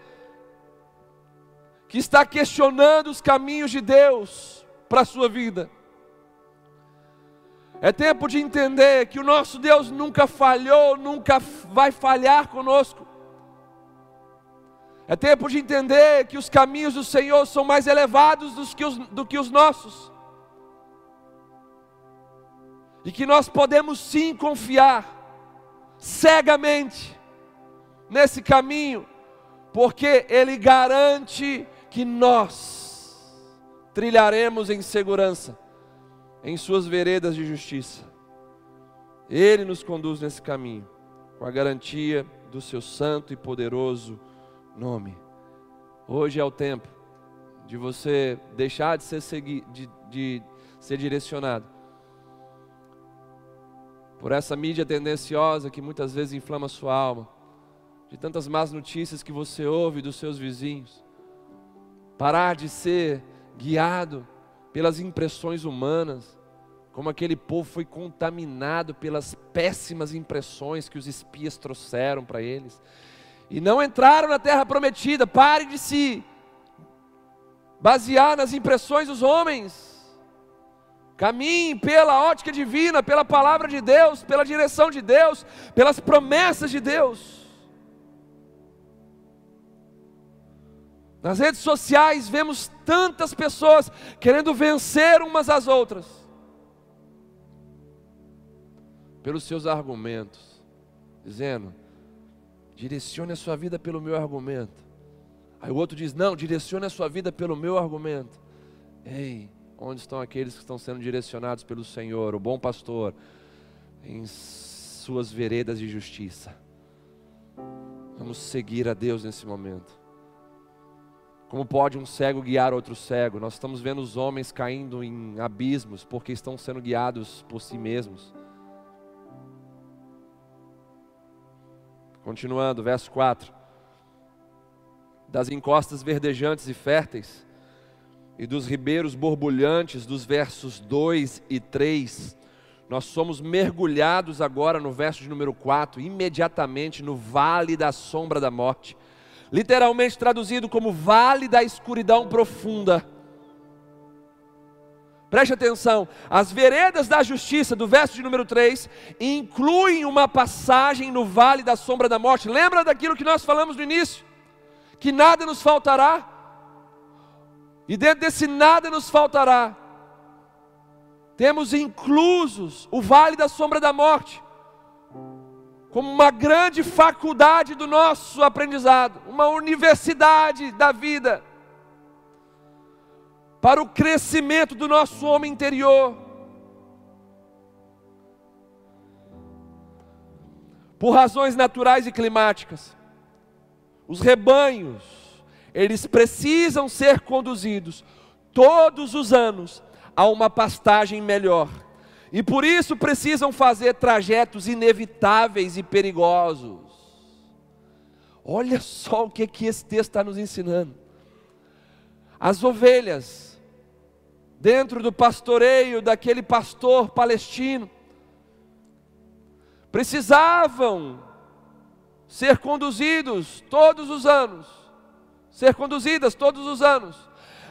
que está questionando os caminhos de Deus para a sua vida. É tempo de entender que o nosso Deus nunca falhou, nunca vai falhar conosco. É tempo de entender que os caminhos do Senhor são mais elevados do que os, do que os nossos. E que nós podemos sim confiar cegamente nesse caminho, porque Ele garante que nós trilharemos em segurança em suas veredas de justiça. Ele nos conduz nesse caminho, com a garantia do seu santo e poderoso nome. Hoje é o tempo de você deixar de ser, segui, de, de ser direcionado por essa mídia tendenciosa que muitas vezes inflama sua alma, de tantas más notícias que você ouve dos seus vizinhos. Parar de ser guiado pelas impressões humanas, como aquele povo foi contaminado pelas péssimas impressões que os espias trouxeram para eles, e não entraram na terra prometida. Pare de se basear nas impressões dos homens. Caminhe pela ótica divina, pela palavra de Deus, pela direção de Deus, pelas promessas de Deus. Nas redes sociais vemos tantas pessoas querendo vencer umas às outras, pelos seus argumentos, dizendo: direcione a sua vida pelo meu argumento. Aí o outro diz: não, direcione a sua vida pelo meu argumento. Ei, onde estão aqueles que estão sendo direcionados pelo Senhor, o bom pastor, em suas veredas de justiça? Vamos seguir a Deus nesse momento. Como pode um cego guiar outro cego? Nós estamos vendo os homens caindo em abismos porque estão sendo guiados por si mesmos. Continuando, verso 4. Das encostas verdejantes e férteis, e dos ribeiros borbulhantes, dos versos 2 e 3, nós somos mergulhados agora no verso de número 4, imediatamente no vale da sombra da morte literalmente traduzido como vale da escuridão profunda. Preste atenção, as veredas da justiça, do verso de número 3, incluem uma passagem no vale da sombra da morte. Lembra daquilo que nós falamos no início? Que nada nos faltará. E dentro desse nada nos faltará, temos inclusos o vale da sombra da morte como uma grande faculdade do nosso aprendizado, uma universidade da vida, para o crescimento do nosso homem interior. Por razões naturais e climáticas, os rebanhos, eles precisam ser conduzidos todos os anos a uma pastagem melhor e por isso precisam fazer trajetos inevitáveis e perigosos. Olha só o que, que esse texto está nos ensinando. As ovelhas, dentro do pastoreio daquele pastor palestino, precisavam ser conduzidos todos os anos, ser conduzidas todos os anos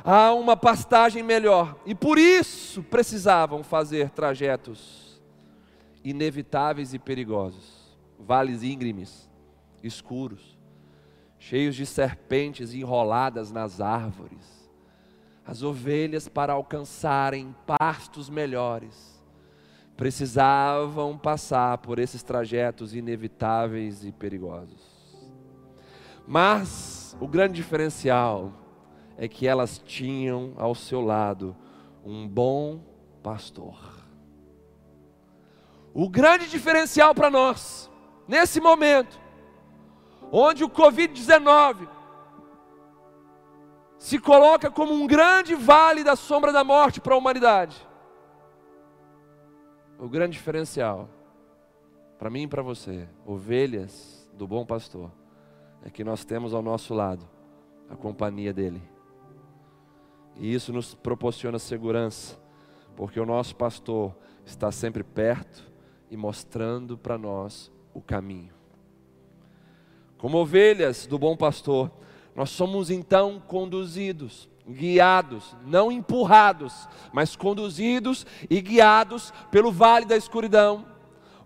a uma pastagem melhor. E por isso precisavam fazer trajetos inevitáveis e perigosos, vales íngremes, escuros, cheios de serpentes enroladas nas árvores. As ovelhas, para alcançarem pastos melhores, precisavam passar por esses trajetos inevitáveis e perigosos. Mas o grande diferencial é que elas tinham ao seu lado um bom pastor. O grande diferencial para nós, nesse momento, onde o Covid-19 se coloca como um grande vale da sombra da morte para a humanidade, o grande diferencial, para mim e para você, ovelhas do bom pastor, é que nós temos ao nosso lado a companhia dele e isso nos proporciona segurança, porque o nosso pastor está sempre perto e mostrando para nós o caminho. Como ovelhas do bom pastor, nós somos então conduzidos, guiados, não empurrados, mas conduzidos e guiados pelo vale da escuridão,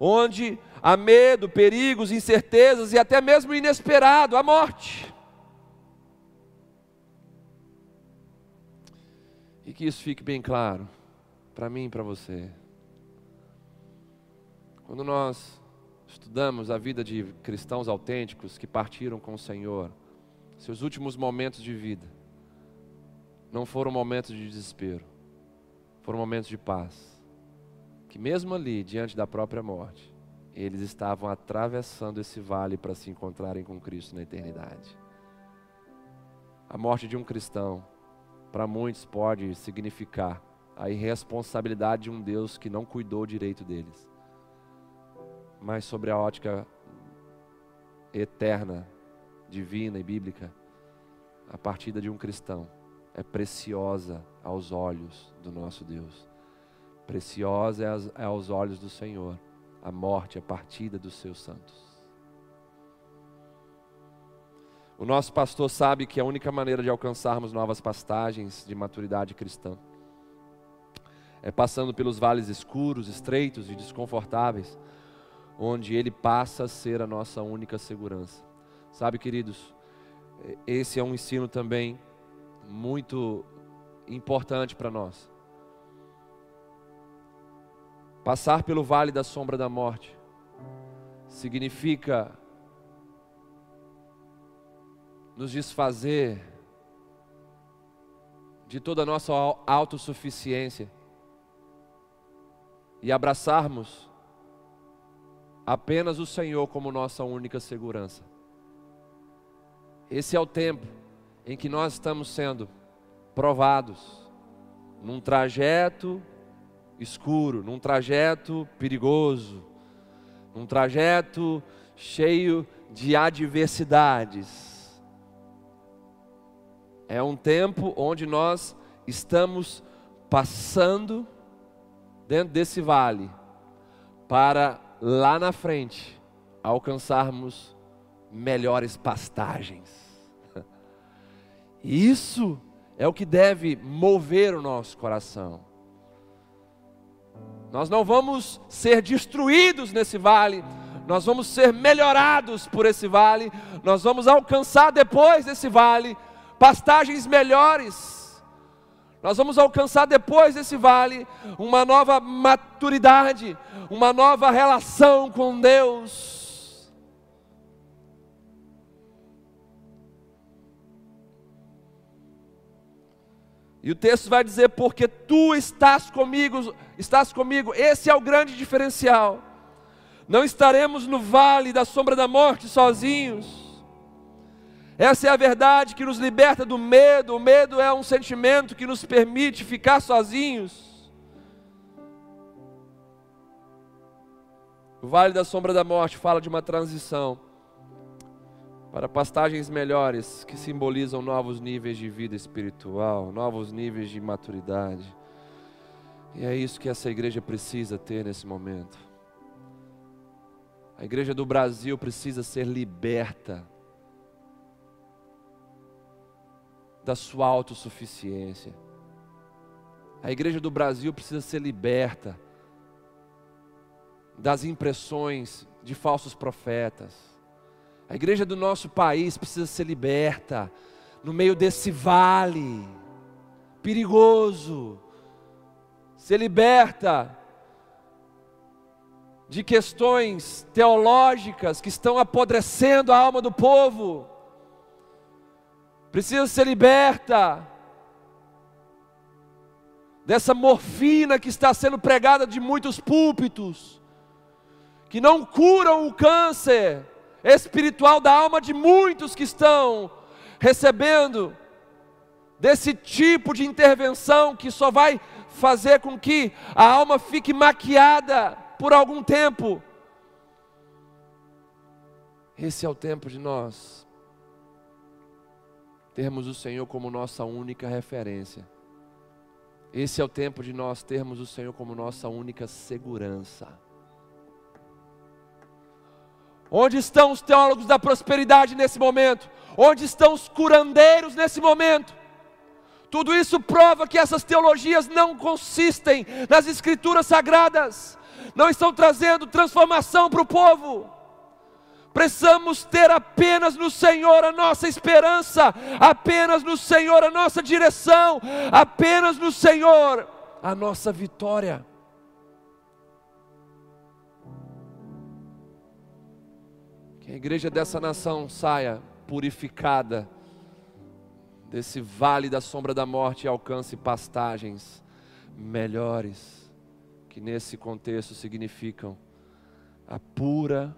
onde há medo, perigos, incertezas e até mesmo inesperado, a morte. E que isso fique bem claro para mim e para você. Quando nós estudamos a vida de cristãos autênticos que partiram com o Senhor, seus últimos momentos de vida não foram momentos de desespero, foram momentos de paz. Que mesmo ali, diante da própria morte, eles estavam atravessando esse vale para se encontrarem com Cristo na eternidade. A morte de um cristão, para muitos, pode significar a irresponsabilidade de um Deus que não cuidou direito deles. Mas sobre a ótica eterna, divina e bíblica, a partida de um cristão é preciosa aos olhos do nosso Deus. Preciosa é aos olhos do Senhor a morte, a partida dos seus santos. O nosso pastor sabe que a única maneira de alcançarmos novas pastagens de maturidade cristã é passando pelos vales escuros, estreitos e desconfortáveis, onde ele passa a ser a nossa única segurança. Sabe, queridos, esse é um ensino também muito importante para nós. Passar pelo vale da sombra da morte significa nos desfazer de toda a nossa autossuficiência e abraçarmos apenas o Senhor como nossa única segurança. Esse é o tempo em que nós estamos sendo provados num trajeto escuro, num trajeto perigoso, num trajeto cheio de adversidades. É um tempo onde nós estamos passando dentro desse vale para lá na frente alcançarmos melhores pastagens. Isso é o que deve mover o nosso coração. Nós não vamos ser destruídos nesse vale, nós vamos ser melhorados por esse vale, nós vamos alcançar depois desse vale pastagens melhores. Nós vamos alcançar depois desse vale uma nova maturidade, uma nova relação com Deus. E o texto vai dizer: porque tu estás comigo, estás comigo. Esse é o grande diferencial. Não estaremos no vale da sombra da morte sozinhos. Essa é a verdade que nos liberta do medo. O medo é um sentimento que nos permite ficar sozinhos. O vale da sombra da morte fala de uma transição para pastagens melhores que simbolizam novos níveis de vida espiritual, novos níveis de maturidade. E é isso que essa igreja precisa ter nesse momento. A igreja do Brasil precisa ser liberta da sua autossuficiência. A igreja do Brasil precisa ser liberta das impressões de falsos profetas. A igreja do nosso país precisa ser liberta no meio desse vale perigoso. Ser liberta de questões teológicas que estão apodrecendo a alma do povo precisa ser liberta dessa morfina que está sendo pregada de muitos púlpitos, que não curam o câncer espiritual da alma de muitos que estão recebendo desse tipo de intervenção que só vai fazer com que a alma fique maquiada por algum tempo. Esse é o tempo de nós termos o Senhor como nossa única referência. Esse é o tempo de nós termos o Senhor como nossa única segurança. Onde estão os teólogos da prosperidade nesse momento? Onde estão os curandeiros nesse momento? Tudo isso prova que essas teologias não consistem nas escrituras sagradas, não estão trazendo transformação para o povo. Precisamos ter apenas no Senhor a nossa esperança, apenas no Senhor a nossa direção, apenas no Senhor a nossa vitória. Que a igreja dessa nação saia purificada desse vale da sombra da morte e alcance pastagens melhores, que nesse contexto significam a pura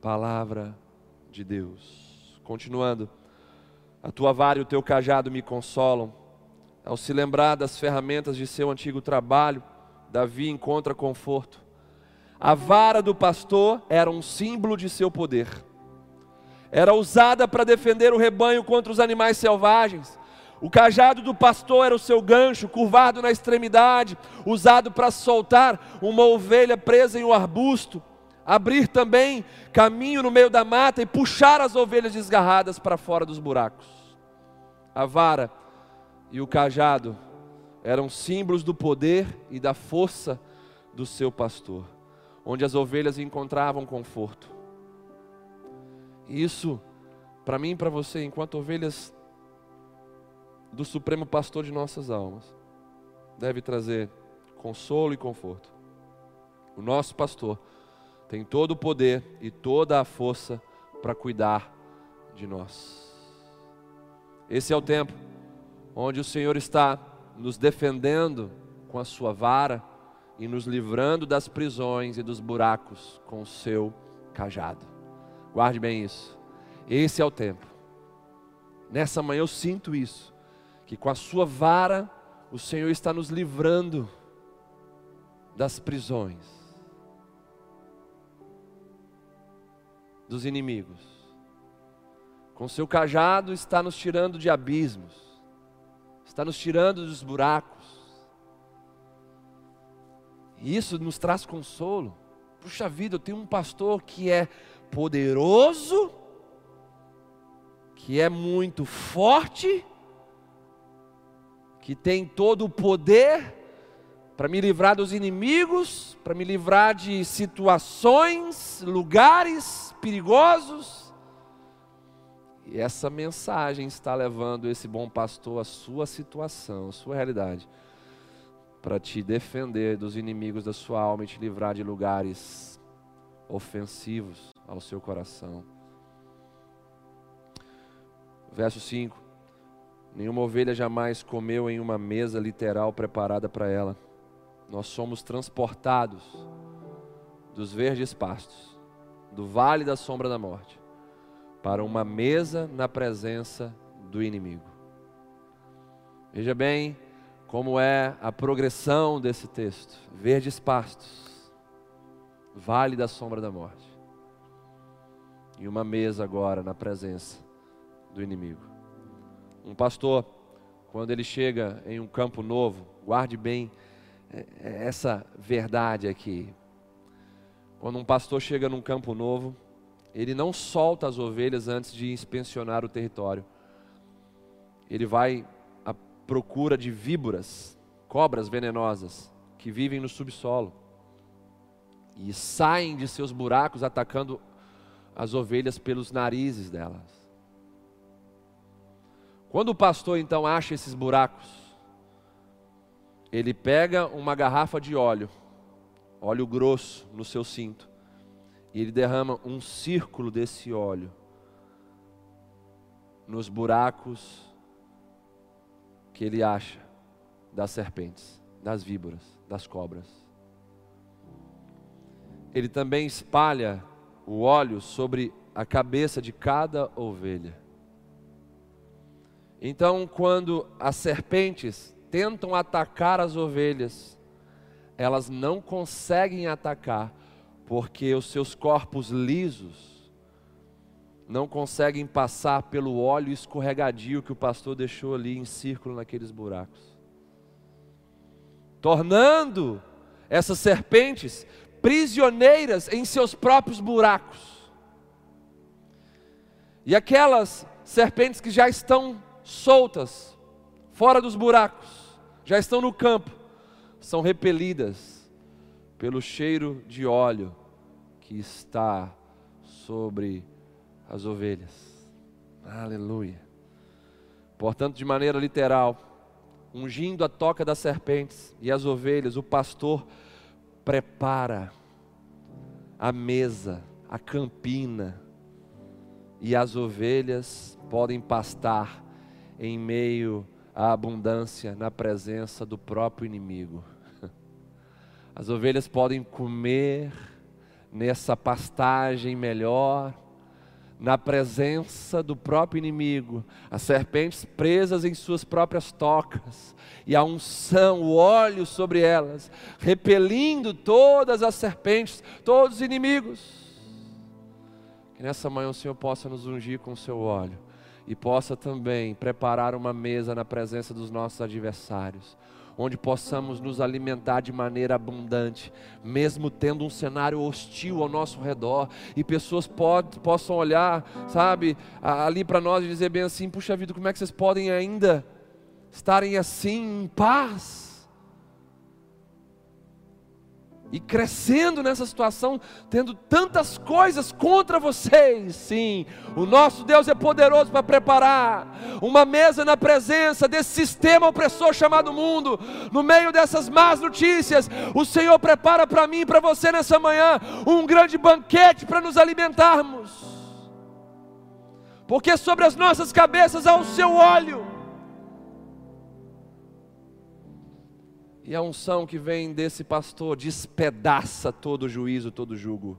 palavra de Deus. Continuando, a tua vara e o teu cajado me consolam. Ao se lembrar das ferramentas de seu antigo trabalho, Davi encontra conforto. A vara do pastor era um símbolo de seu poder. Era usada para defender o rebanho contra os animais selvagens. O cajado do pastor era o seu gancho, curvado na extremidade, usado para soltar uma ovelha presa em um arbusto, abrir também caminho no meio da mata e puxar as ovelhas desgarradas para fora dos buracos. A vara e o cajado eram símbolos do poder e da força do seu pastor onde as ovelhas encontravam conforto. Isso, para mim e para você, enquanto ovelhas do Supremo Pastor de nossas almas, deve trazer consolo e conforto. O nosso pastor tem todo o poder e toda a força para cuidar de nós. Esse é o tempo onde o Senhor está nos defendendo com a sua vara e nos livrando das prisões e dos buracos com o seu cajado. Guarde bem isso. Esse é o tempo. Nessa manhã eu sinto isso, que com a sua vara o Senhor está nos livrando das prisões, dos inimigos. Com seu cajado está nos tirando de abismos, está nos tirando dos buracos e isso nos traz consolo. Puxa vida, eu tenho um pastor que é poderoso, que é muito forte, que tem todo o poder para me livrar dos inimigos, para me livrar de situações, lugares perigosos. E essa mensagem está levando esse bom pastor à sua situação, à sua realidade para te defender dos inimigos da sua alma e te livrar de lugares ofensivos ao seu coração. Verso 5: Nenhuma ovelha jamais comeu em uma mesa literal preparada para ela. Nós somos transportados dos verdes pastos, do vale da sombra da morte, para uma mesa na presença do inimigo. Veja bem, como é a progressão desse texto. Verdes pastos, vale da sombra da morte. E uma mesa agora na presença do inimigo. Um pastor, quando ele chega em um campo novo, guarde bem é, é, essa verdade aqui. Quando um pastor chega num campo novo, ele não solta as ovelhas antes de inspecionar o território. Ele vai procura de víboras, cobras venenosas, que vivem no subsolo e saem de seus buracos atacando as ovelhas pelos narizes delas. Quando o pastor então acha esses buracos, ele pega uma garrafa de óleo, óleo grosso no seu cinto, e ele derrama um círculo desse óleo nos buracos que ele acha das serpentes, das víboras, das cobras. Ele também espalha o óleo sobre a cabeça de cada ovelha. Então, quando as serpentes tentam atacar as ovelhas, elas não conseguem atacar, porque os seus corpos lisos não conseguem passar pelo óleo escorregadio que o pastor deixou ali em círculo naqueles buracos. tornando essas serpentes prisioneiras em seus próprios buracos. E aquelas serpentes que já estão soltas, fora dos buracos, já estão no campo, são repelidas pelo cheiro de óleo que está sobre as ovelhas. Aleluia. Portanto, de maneira literal, ungindo a toca das serpentes e as ovelhas, o pastor prepara a mesa, a campina, e as ovelhas podem pastar em meio à abundância, na presença do próprio inimigo. As ovelhas podem comer nessa pastagem melhor, na presença do próprio inimigo, as serpentes presas em suas próprias tocas, e a unção, o óleo sobre elas, repelindo todas as serpentes, todos os inimigos. Que nessa manhã o Senhor possa nos ungir com o seu óleo e possa também preparar uma mesa na presença dos nossos adversários onde possamos nos alimentar de maneira abundante, mesmo tendo um cenário hostil ao nosso redor, e pessoas pod, possam olhar, sabe, ali para nós e dizer bem assim: puxa vida, como é que vocês podem ainda estarem assim em paz? E crescendo nessa situação, tendo tantas coisas contra vocês. Sim, o nosso Deus é poderoso para preparar uma mesa na presença desse sistema opressor chamado mundo, no meio dessas más notícias. O Senhor prepara para mim e para você nessa manhã um grande banquete para nos alimentarmos, porque sobre as nossas cabeças há o seu óleo E a unção que vem desse pastor despedaça todo o juízo, todo jugo.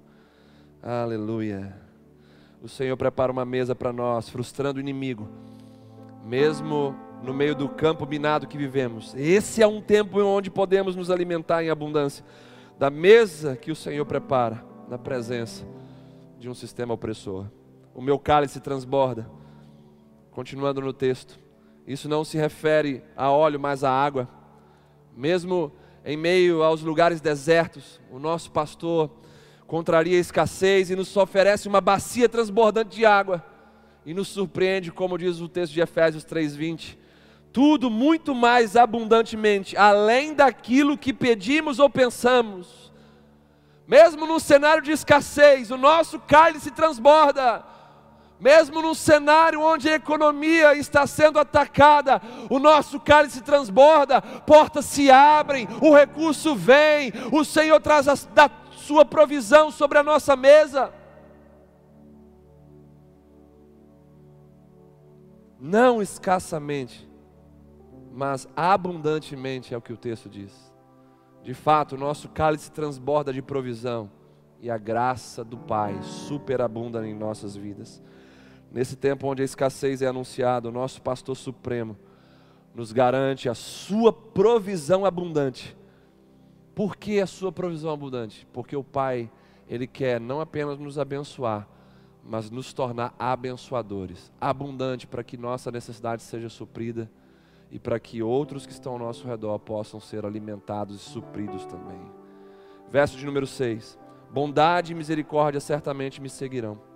Aleluia. O Senhor prepara uma mesa para nós, frustrando o inimigo, mesmo no meio do campo minado que vivemos. Esse é um tempo onde podemos nos alimentar em abundância da mesa que o Senhor prepara na presença de um sistema opressor. O meu cálice transborda. Continuando no texto. Isso não se refere a óleo, mas a água mesmo em meio aos lugares desertos, o nosso pastor contraria a escassez e nos oferece uma bacia transbordante de água e nos surpreende, como diz o texto de Efésios 3:20, tudo muito mais abundantemente, além daquilo que pedimos ou pensamos. Mesmo num cenário de escassez, o nosso cálice transborda mesmo num cenário onde a economia está sendo atacada, o nosso cálice transborda, portas se abrem, o recurso vem, o Senhor traz a, da sua provisão sobre a nossa mesa. Não escassamente, mas abundantemente é o que o texto diz. De fato, o nosso cálice transborda de provisão e a graça do Pai superabunda em nossas vidas. Nesse tempo onde a escassez é anunciada, o nosso pastor supremo nos garante a sua provisão abundante. Por que a sua provisão abundante? Porque o Pai, Ele quer não apenas nos abençoar, mas nos tornar abençoadores, abundante para que nossa necessidade seja suprida e para que outros que estão ao nosso redor possam ser alimentados e supridos também. Verso de número 6: Bondade e misericórdia certamente me seguirão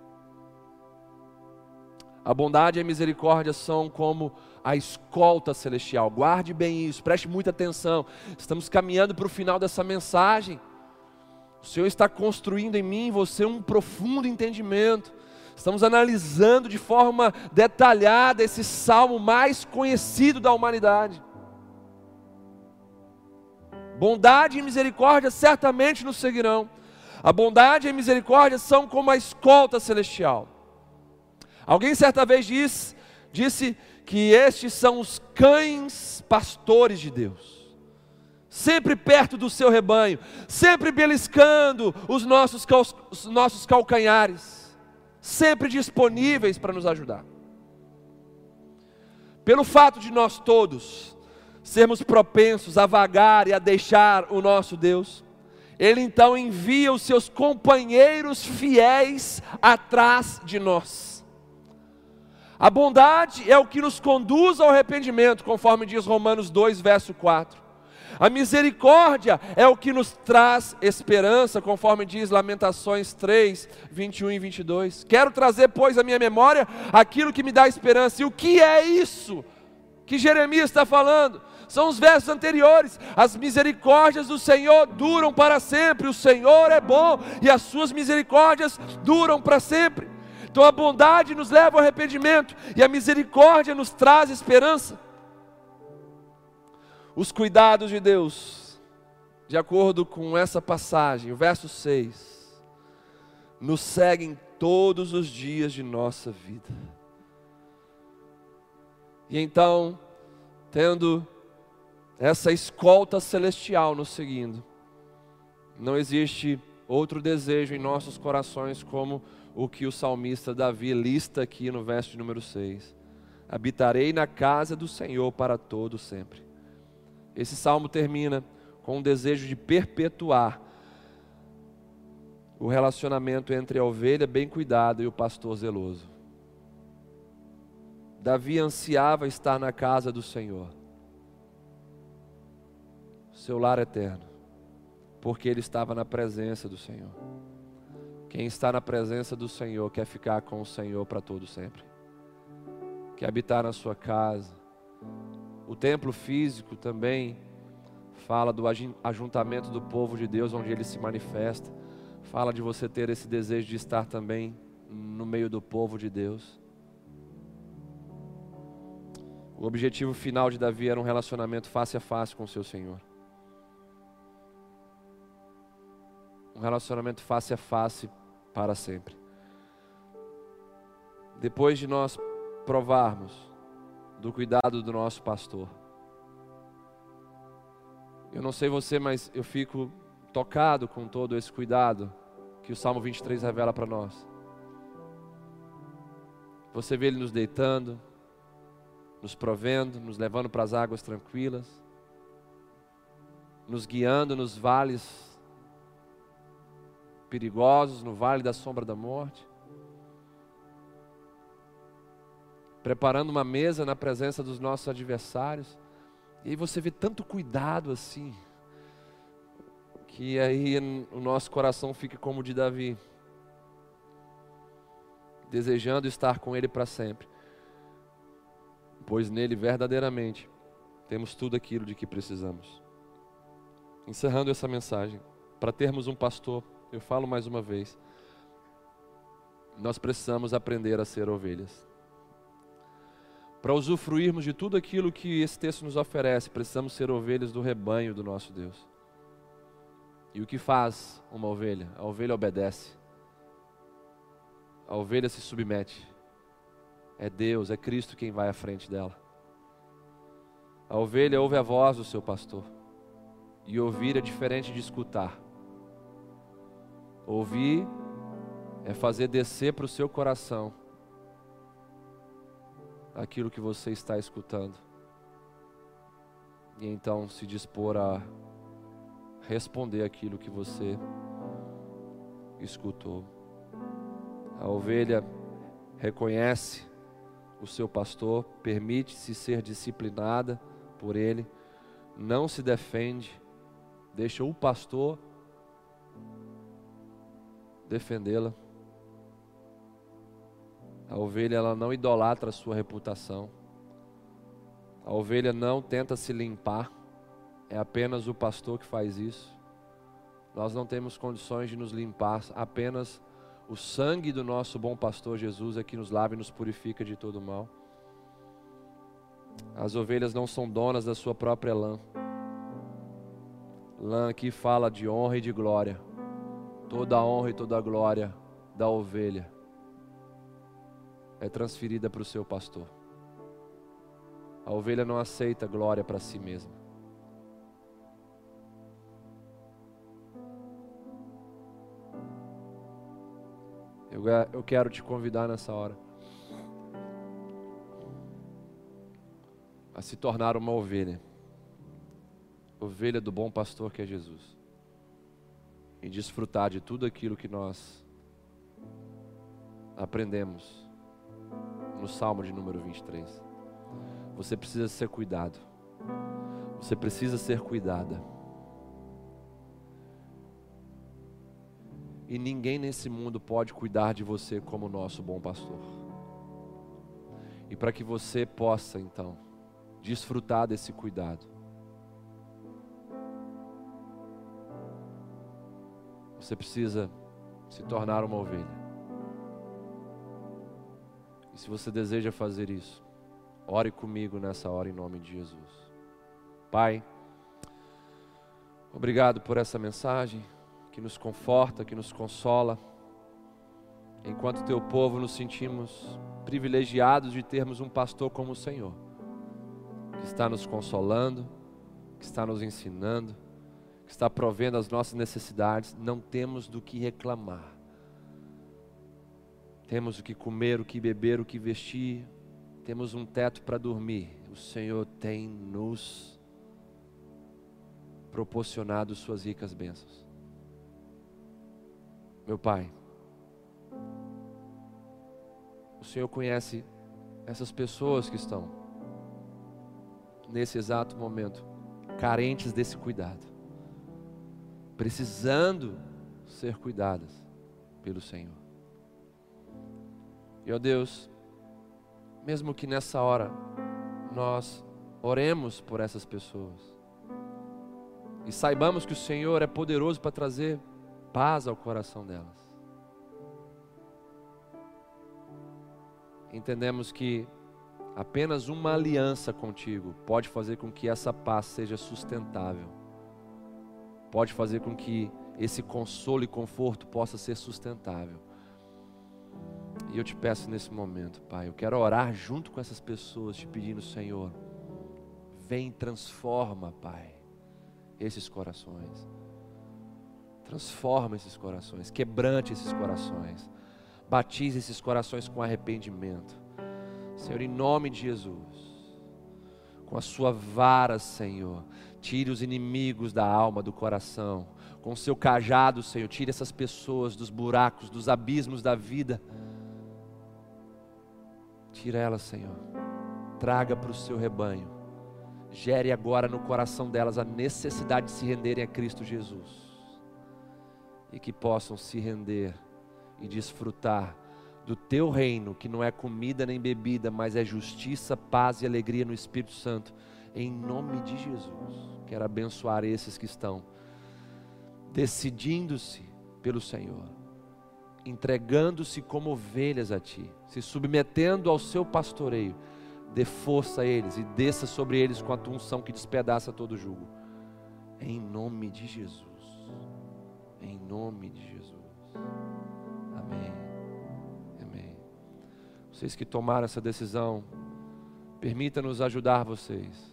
a bondade e a misericórdia são como a escolta celestial. Guarde bem isso, preste muita atenção. Estamos caminhando para o final dessa mensagem. O Senhor está construindo em mim você um profundo entendimento. Estamos analisando de forma detalhada esse salmo mais conhecido da humanidade. Bondade e misericórdia certamente nos seguirão. A bondade e a misericórdia são como a escolta celestial. Alguém certa vez disse, disse que estes são os cães pastores de Deus, sempre perto do seu rebanho, sempre beliscando os nossos, os nossos calcanhares, sempre disponíveis para nos ajudar. Pelo fato de nós todos sermos propensos a vagar e a deixar o nosso Deus, Ele então envia os seus companheiros fiéis atrás de nós a bondade é o que nos conduz ao arrependimento, conforme diz Romanos 2, verso 4. A misericórdia é o que nos traz esperança, conforme diz Lamentações 3, 21 e 22. Quero trazer, pois, à minha memória aquilo que me dá esperança. E o que é isso que Jeremias está falando? São os versos anteriores. As misericórdias do Senhor duram para sempre. O Senhor é bom e as suas misericórdias duram para sempre. Então a bondade nos leva ao arrependimento e a misericórdia nos traz esperança. Os cuidados de Deus, de acordo com essa passagem, o verso 6, nos seguem todos os dias de nossa vida. E então, tendo essa escolta celestial nos seguindo, não existe outro desejo em nossos corações como o que o salmista Davi lista aqui no verso número 6. Habitarei na casa do Senhor para todo sempre. Esse salmo termina com um desejo de perpetuar o relacionamento entre a ovelha bem cuidada e o pastor zeloso. Davi ansiava estar na casa do Senhor, seu lar eterno, porque ele estava na presença do Senhor. Quem está na presença do Senhor quer ficar com o Senhor para todo sempre. Quer habitar na sua casa. O templo físico também fala do ajuntamento do povo de Deus onde ele se manifesta. Fala de você ter esse desejo de estar também no meio do povo de Deus. O objetivo final de Davi era um relacionamento face a face com o seu Senhor. Um relacionamento face a face para sempre. Depois de nós provarmos do cuidado do nosso pastor, eu não sei você, mas eu fico tocado com todo esse cuidado que o Salmo 23 revela para nós. Você vê ele nos deitando, nos provendo, nos levando para as águas tranquilas, nos guiando nos vales perigosos no vale da sombra da morte. Preparando uma mesa na presença dos nossos adversários. E aí você vê tanto cuidado assim, que aí o nosso coração fica como o de Davi, desejando estar com Ele para sempre, pois nele verdadeiramente temos tudo aquilo de que precisamos. Encerrando essa mensagem, para termos um pastor eu falo mais uma vez. Nós precisamos aprender a ser ovelhas. Para usufruirmos de tudo aquilo que esse texto nos oferece, precisamos ser ovelhas do rebanho do nosso Deus. E o que faz uma ovelha? A ovelha obedece. A ovelha se submete. É Deus, é Cristo quem vai à frente dela. A ovelha ouve a voz do seu pastor. E ouvir é diferente de escutar. Ouvir é fazer descer para o seu coração aquilo que você está escutando. E então se dispor a responder aquilo que você escutou. A ovelha reconhece o seu pastor, permite-se ser disciplinada por ele, não se defende, deixa o pastor defendê-la. A ovelha ela não idolatra a sua reputação. A ovelha não tenta se limpar. É apenas o pastor que faz isso. Nós não temos condições de nos limpar, apenas o sangue do nosso bom pastor Jesus é que nos lava e nos purifica de todo mal. As ovelhas não são donas da sua própria lã. Lã aqui fala de honra e de glória toda a honra e toda a glória da ovelha é transferida para o seu pastor. A ovelha não aceita glória para si mesma. Eu, eu quero te convidar nessa hora a se tornar uma ovelha, ovelha do bom pastor que é Jesus e desfrutar de tudo aquilo que nós aprendemos no Salmo de número 23. Você precisa ser cuidado. Você precisa ser cuidada. E ninguém nesse mundo pode cuidar de você como o nosso bom pastor. E para que você possa, então, desfrutar desse cuidado, você precisa se tornar uma ovelha. E se você deseja fazer isso, ore comigo nessa hora em nome de Jesus. Pai, obrigado por essa mensagem que nos conforta, que nos consola. Enquanto teu povo nos sentimos privilegiados de termos um pastor como o Senhor, que está nos consolando, que está nos ensinando, está provendo as nossas necessidades, não temos do que reclamar. Temos o que comer, o que beber, o que vestir, temos um teto para dormir. O Senhor tem nos proporcionado suas ricas bênçãos. Meu Pai, o Senhor conhece essas pessoas que estão nesse exato momento carentes desse cuidado, precisando ser cuidadas pelo Senhor. E ó Deus, mesmo que nessa hora nós oremos por essas pessoas e saibamos que o Senhor é poderoso para trazer paz ao coração delas. Entendemos que apenas uma aliança contigo pode fazer com que essa paz seja sustentável, pode fazer com que esse consolo e conforto possa ser sustentável. E eu te peço nesse momento, Pai, eu quero orar junto com essas pessoas, te pedindo, Senhor, vem transforma, Pai, esses corações. Transforma esses corações, quebrante esses corações, batize esses corações com arrependimento. Senhor, em nome de Jesus, com a sua vara, Senhor, tire os inimigos da alma, do coração, com o seu cajado, Senhor, tire essas pessoas dos buracos, dos abismos da vida. Tira elas, Senhor, traga para o seu rebanho, gere agora no coração delas a necessidade de se renderem a Cristo Jesus. E que possam se render e desfrutar do teu reino, que não é comida nem bebida, mas é justiça, paz e alegria no Espírito Santo, em nome de Jesus. Quero abençoar esses que estão decidindo-se pelo Senhor, entregando-se como ovelhas a Ti, se submetendo ao Seu pastoreio. Dê força a eles e desça sobre eles com a tua unção que despedaça todo jugo. Em nome de Jesus em nome de Jesus. Vocês que tomaram essa decisão, permita-nos ajudar vocês.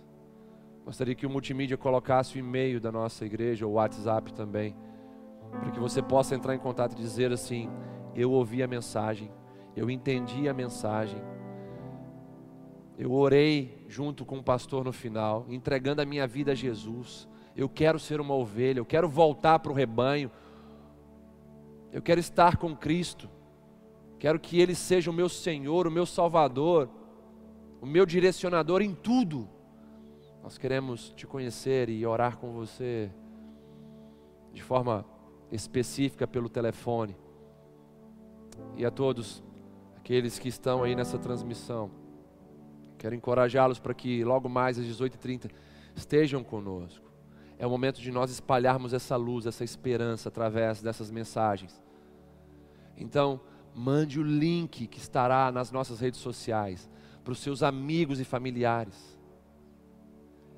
Gostaria que o multimídia colocasse o e-mail da nossa igreja, ou o WhatsApp também, para que você possa entrar em contato e dizer assim: Eu ouvi a mensagem, eu entendi a mensagem, eu orei junto com o pastor no final, entregando a minha vida a Jesus eu quero ser uma ovelha, eu quero voltar para o rebanho, eu quero estar com Cristo, quero que Ele seja o meu Senhor, o meu Salvador, o meu direcionador em tudo. Nós queremos te conhecer e orar com você de forma específica pelo telefone. E a todos aqueles que estão aí nessa transmissão, quero encorajá-los para que logo mais às 18h30 estejam conosco. É o momento de nós espalharmos essa luz, essa esperança através dessas mensagens. Então, mande o link que estará nas nossas redes sociais para os seus amigos e familiares.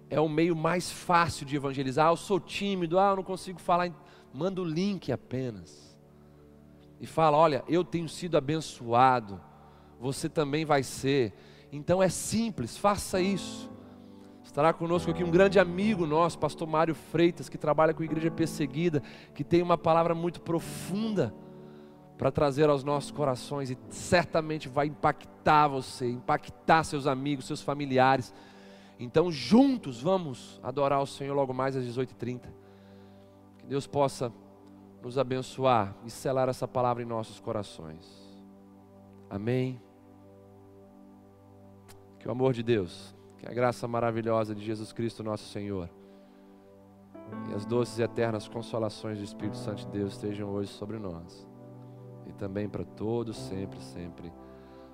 É o meio mais fácil de evangelizar. Ah, eu sou tímido, ah, eu não consigo falar. Manda o link apenas. E fala: olha, eu tenho sido abençoado, você também vai ser. Então é simples, faça isso. Estará conosco aqui um grande amigo nosso, pastor Mário Freitas, que trabalha com a igreja perseguida, que tem uma palavra muito profunda para trazer aos nossos corações e certamente vai impactar você, impactar seus amigos, seus familiares. Então, juntos vamos adorar o Senhor logo mais às 18h30. Que Deus possa nos abençoar e selar essa palavra em nossos corações. Amém. Que o amor de Deus Que a graça maravilhosa de Jesus Cristo, nosso Senhor, e as doces e eternas consolações do Espírito Santo de Deus estejam hoje sobre nós e também para todos, sempre, sempre.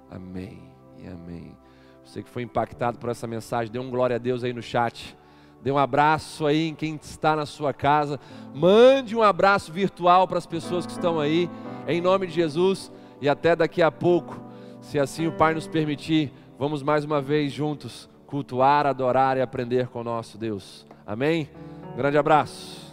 Amém e amém. Você que foi impactado por essa mensagem, dê um glória a Deus aí no chat. Dê um abraço aí em quem está na sua casa. Mande um abraço virtual para as pessoas que estão aí, em nome de Jesus. E até daqui a pouco, se assim o Pai nos permitir, vamos mais uma vez juntos cultuar, adorar e aprender com o nosso Deus. Amém? Grande abraço.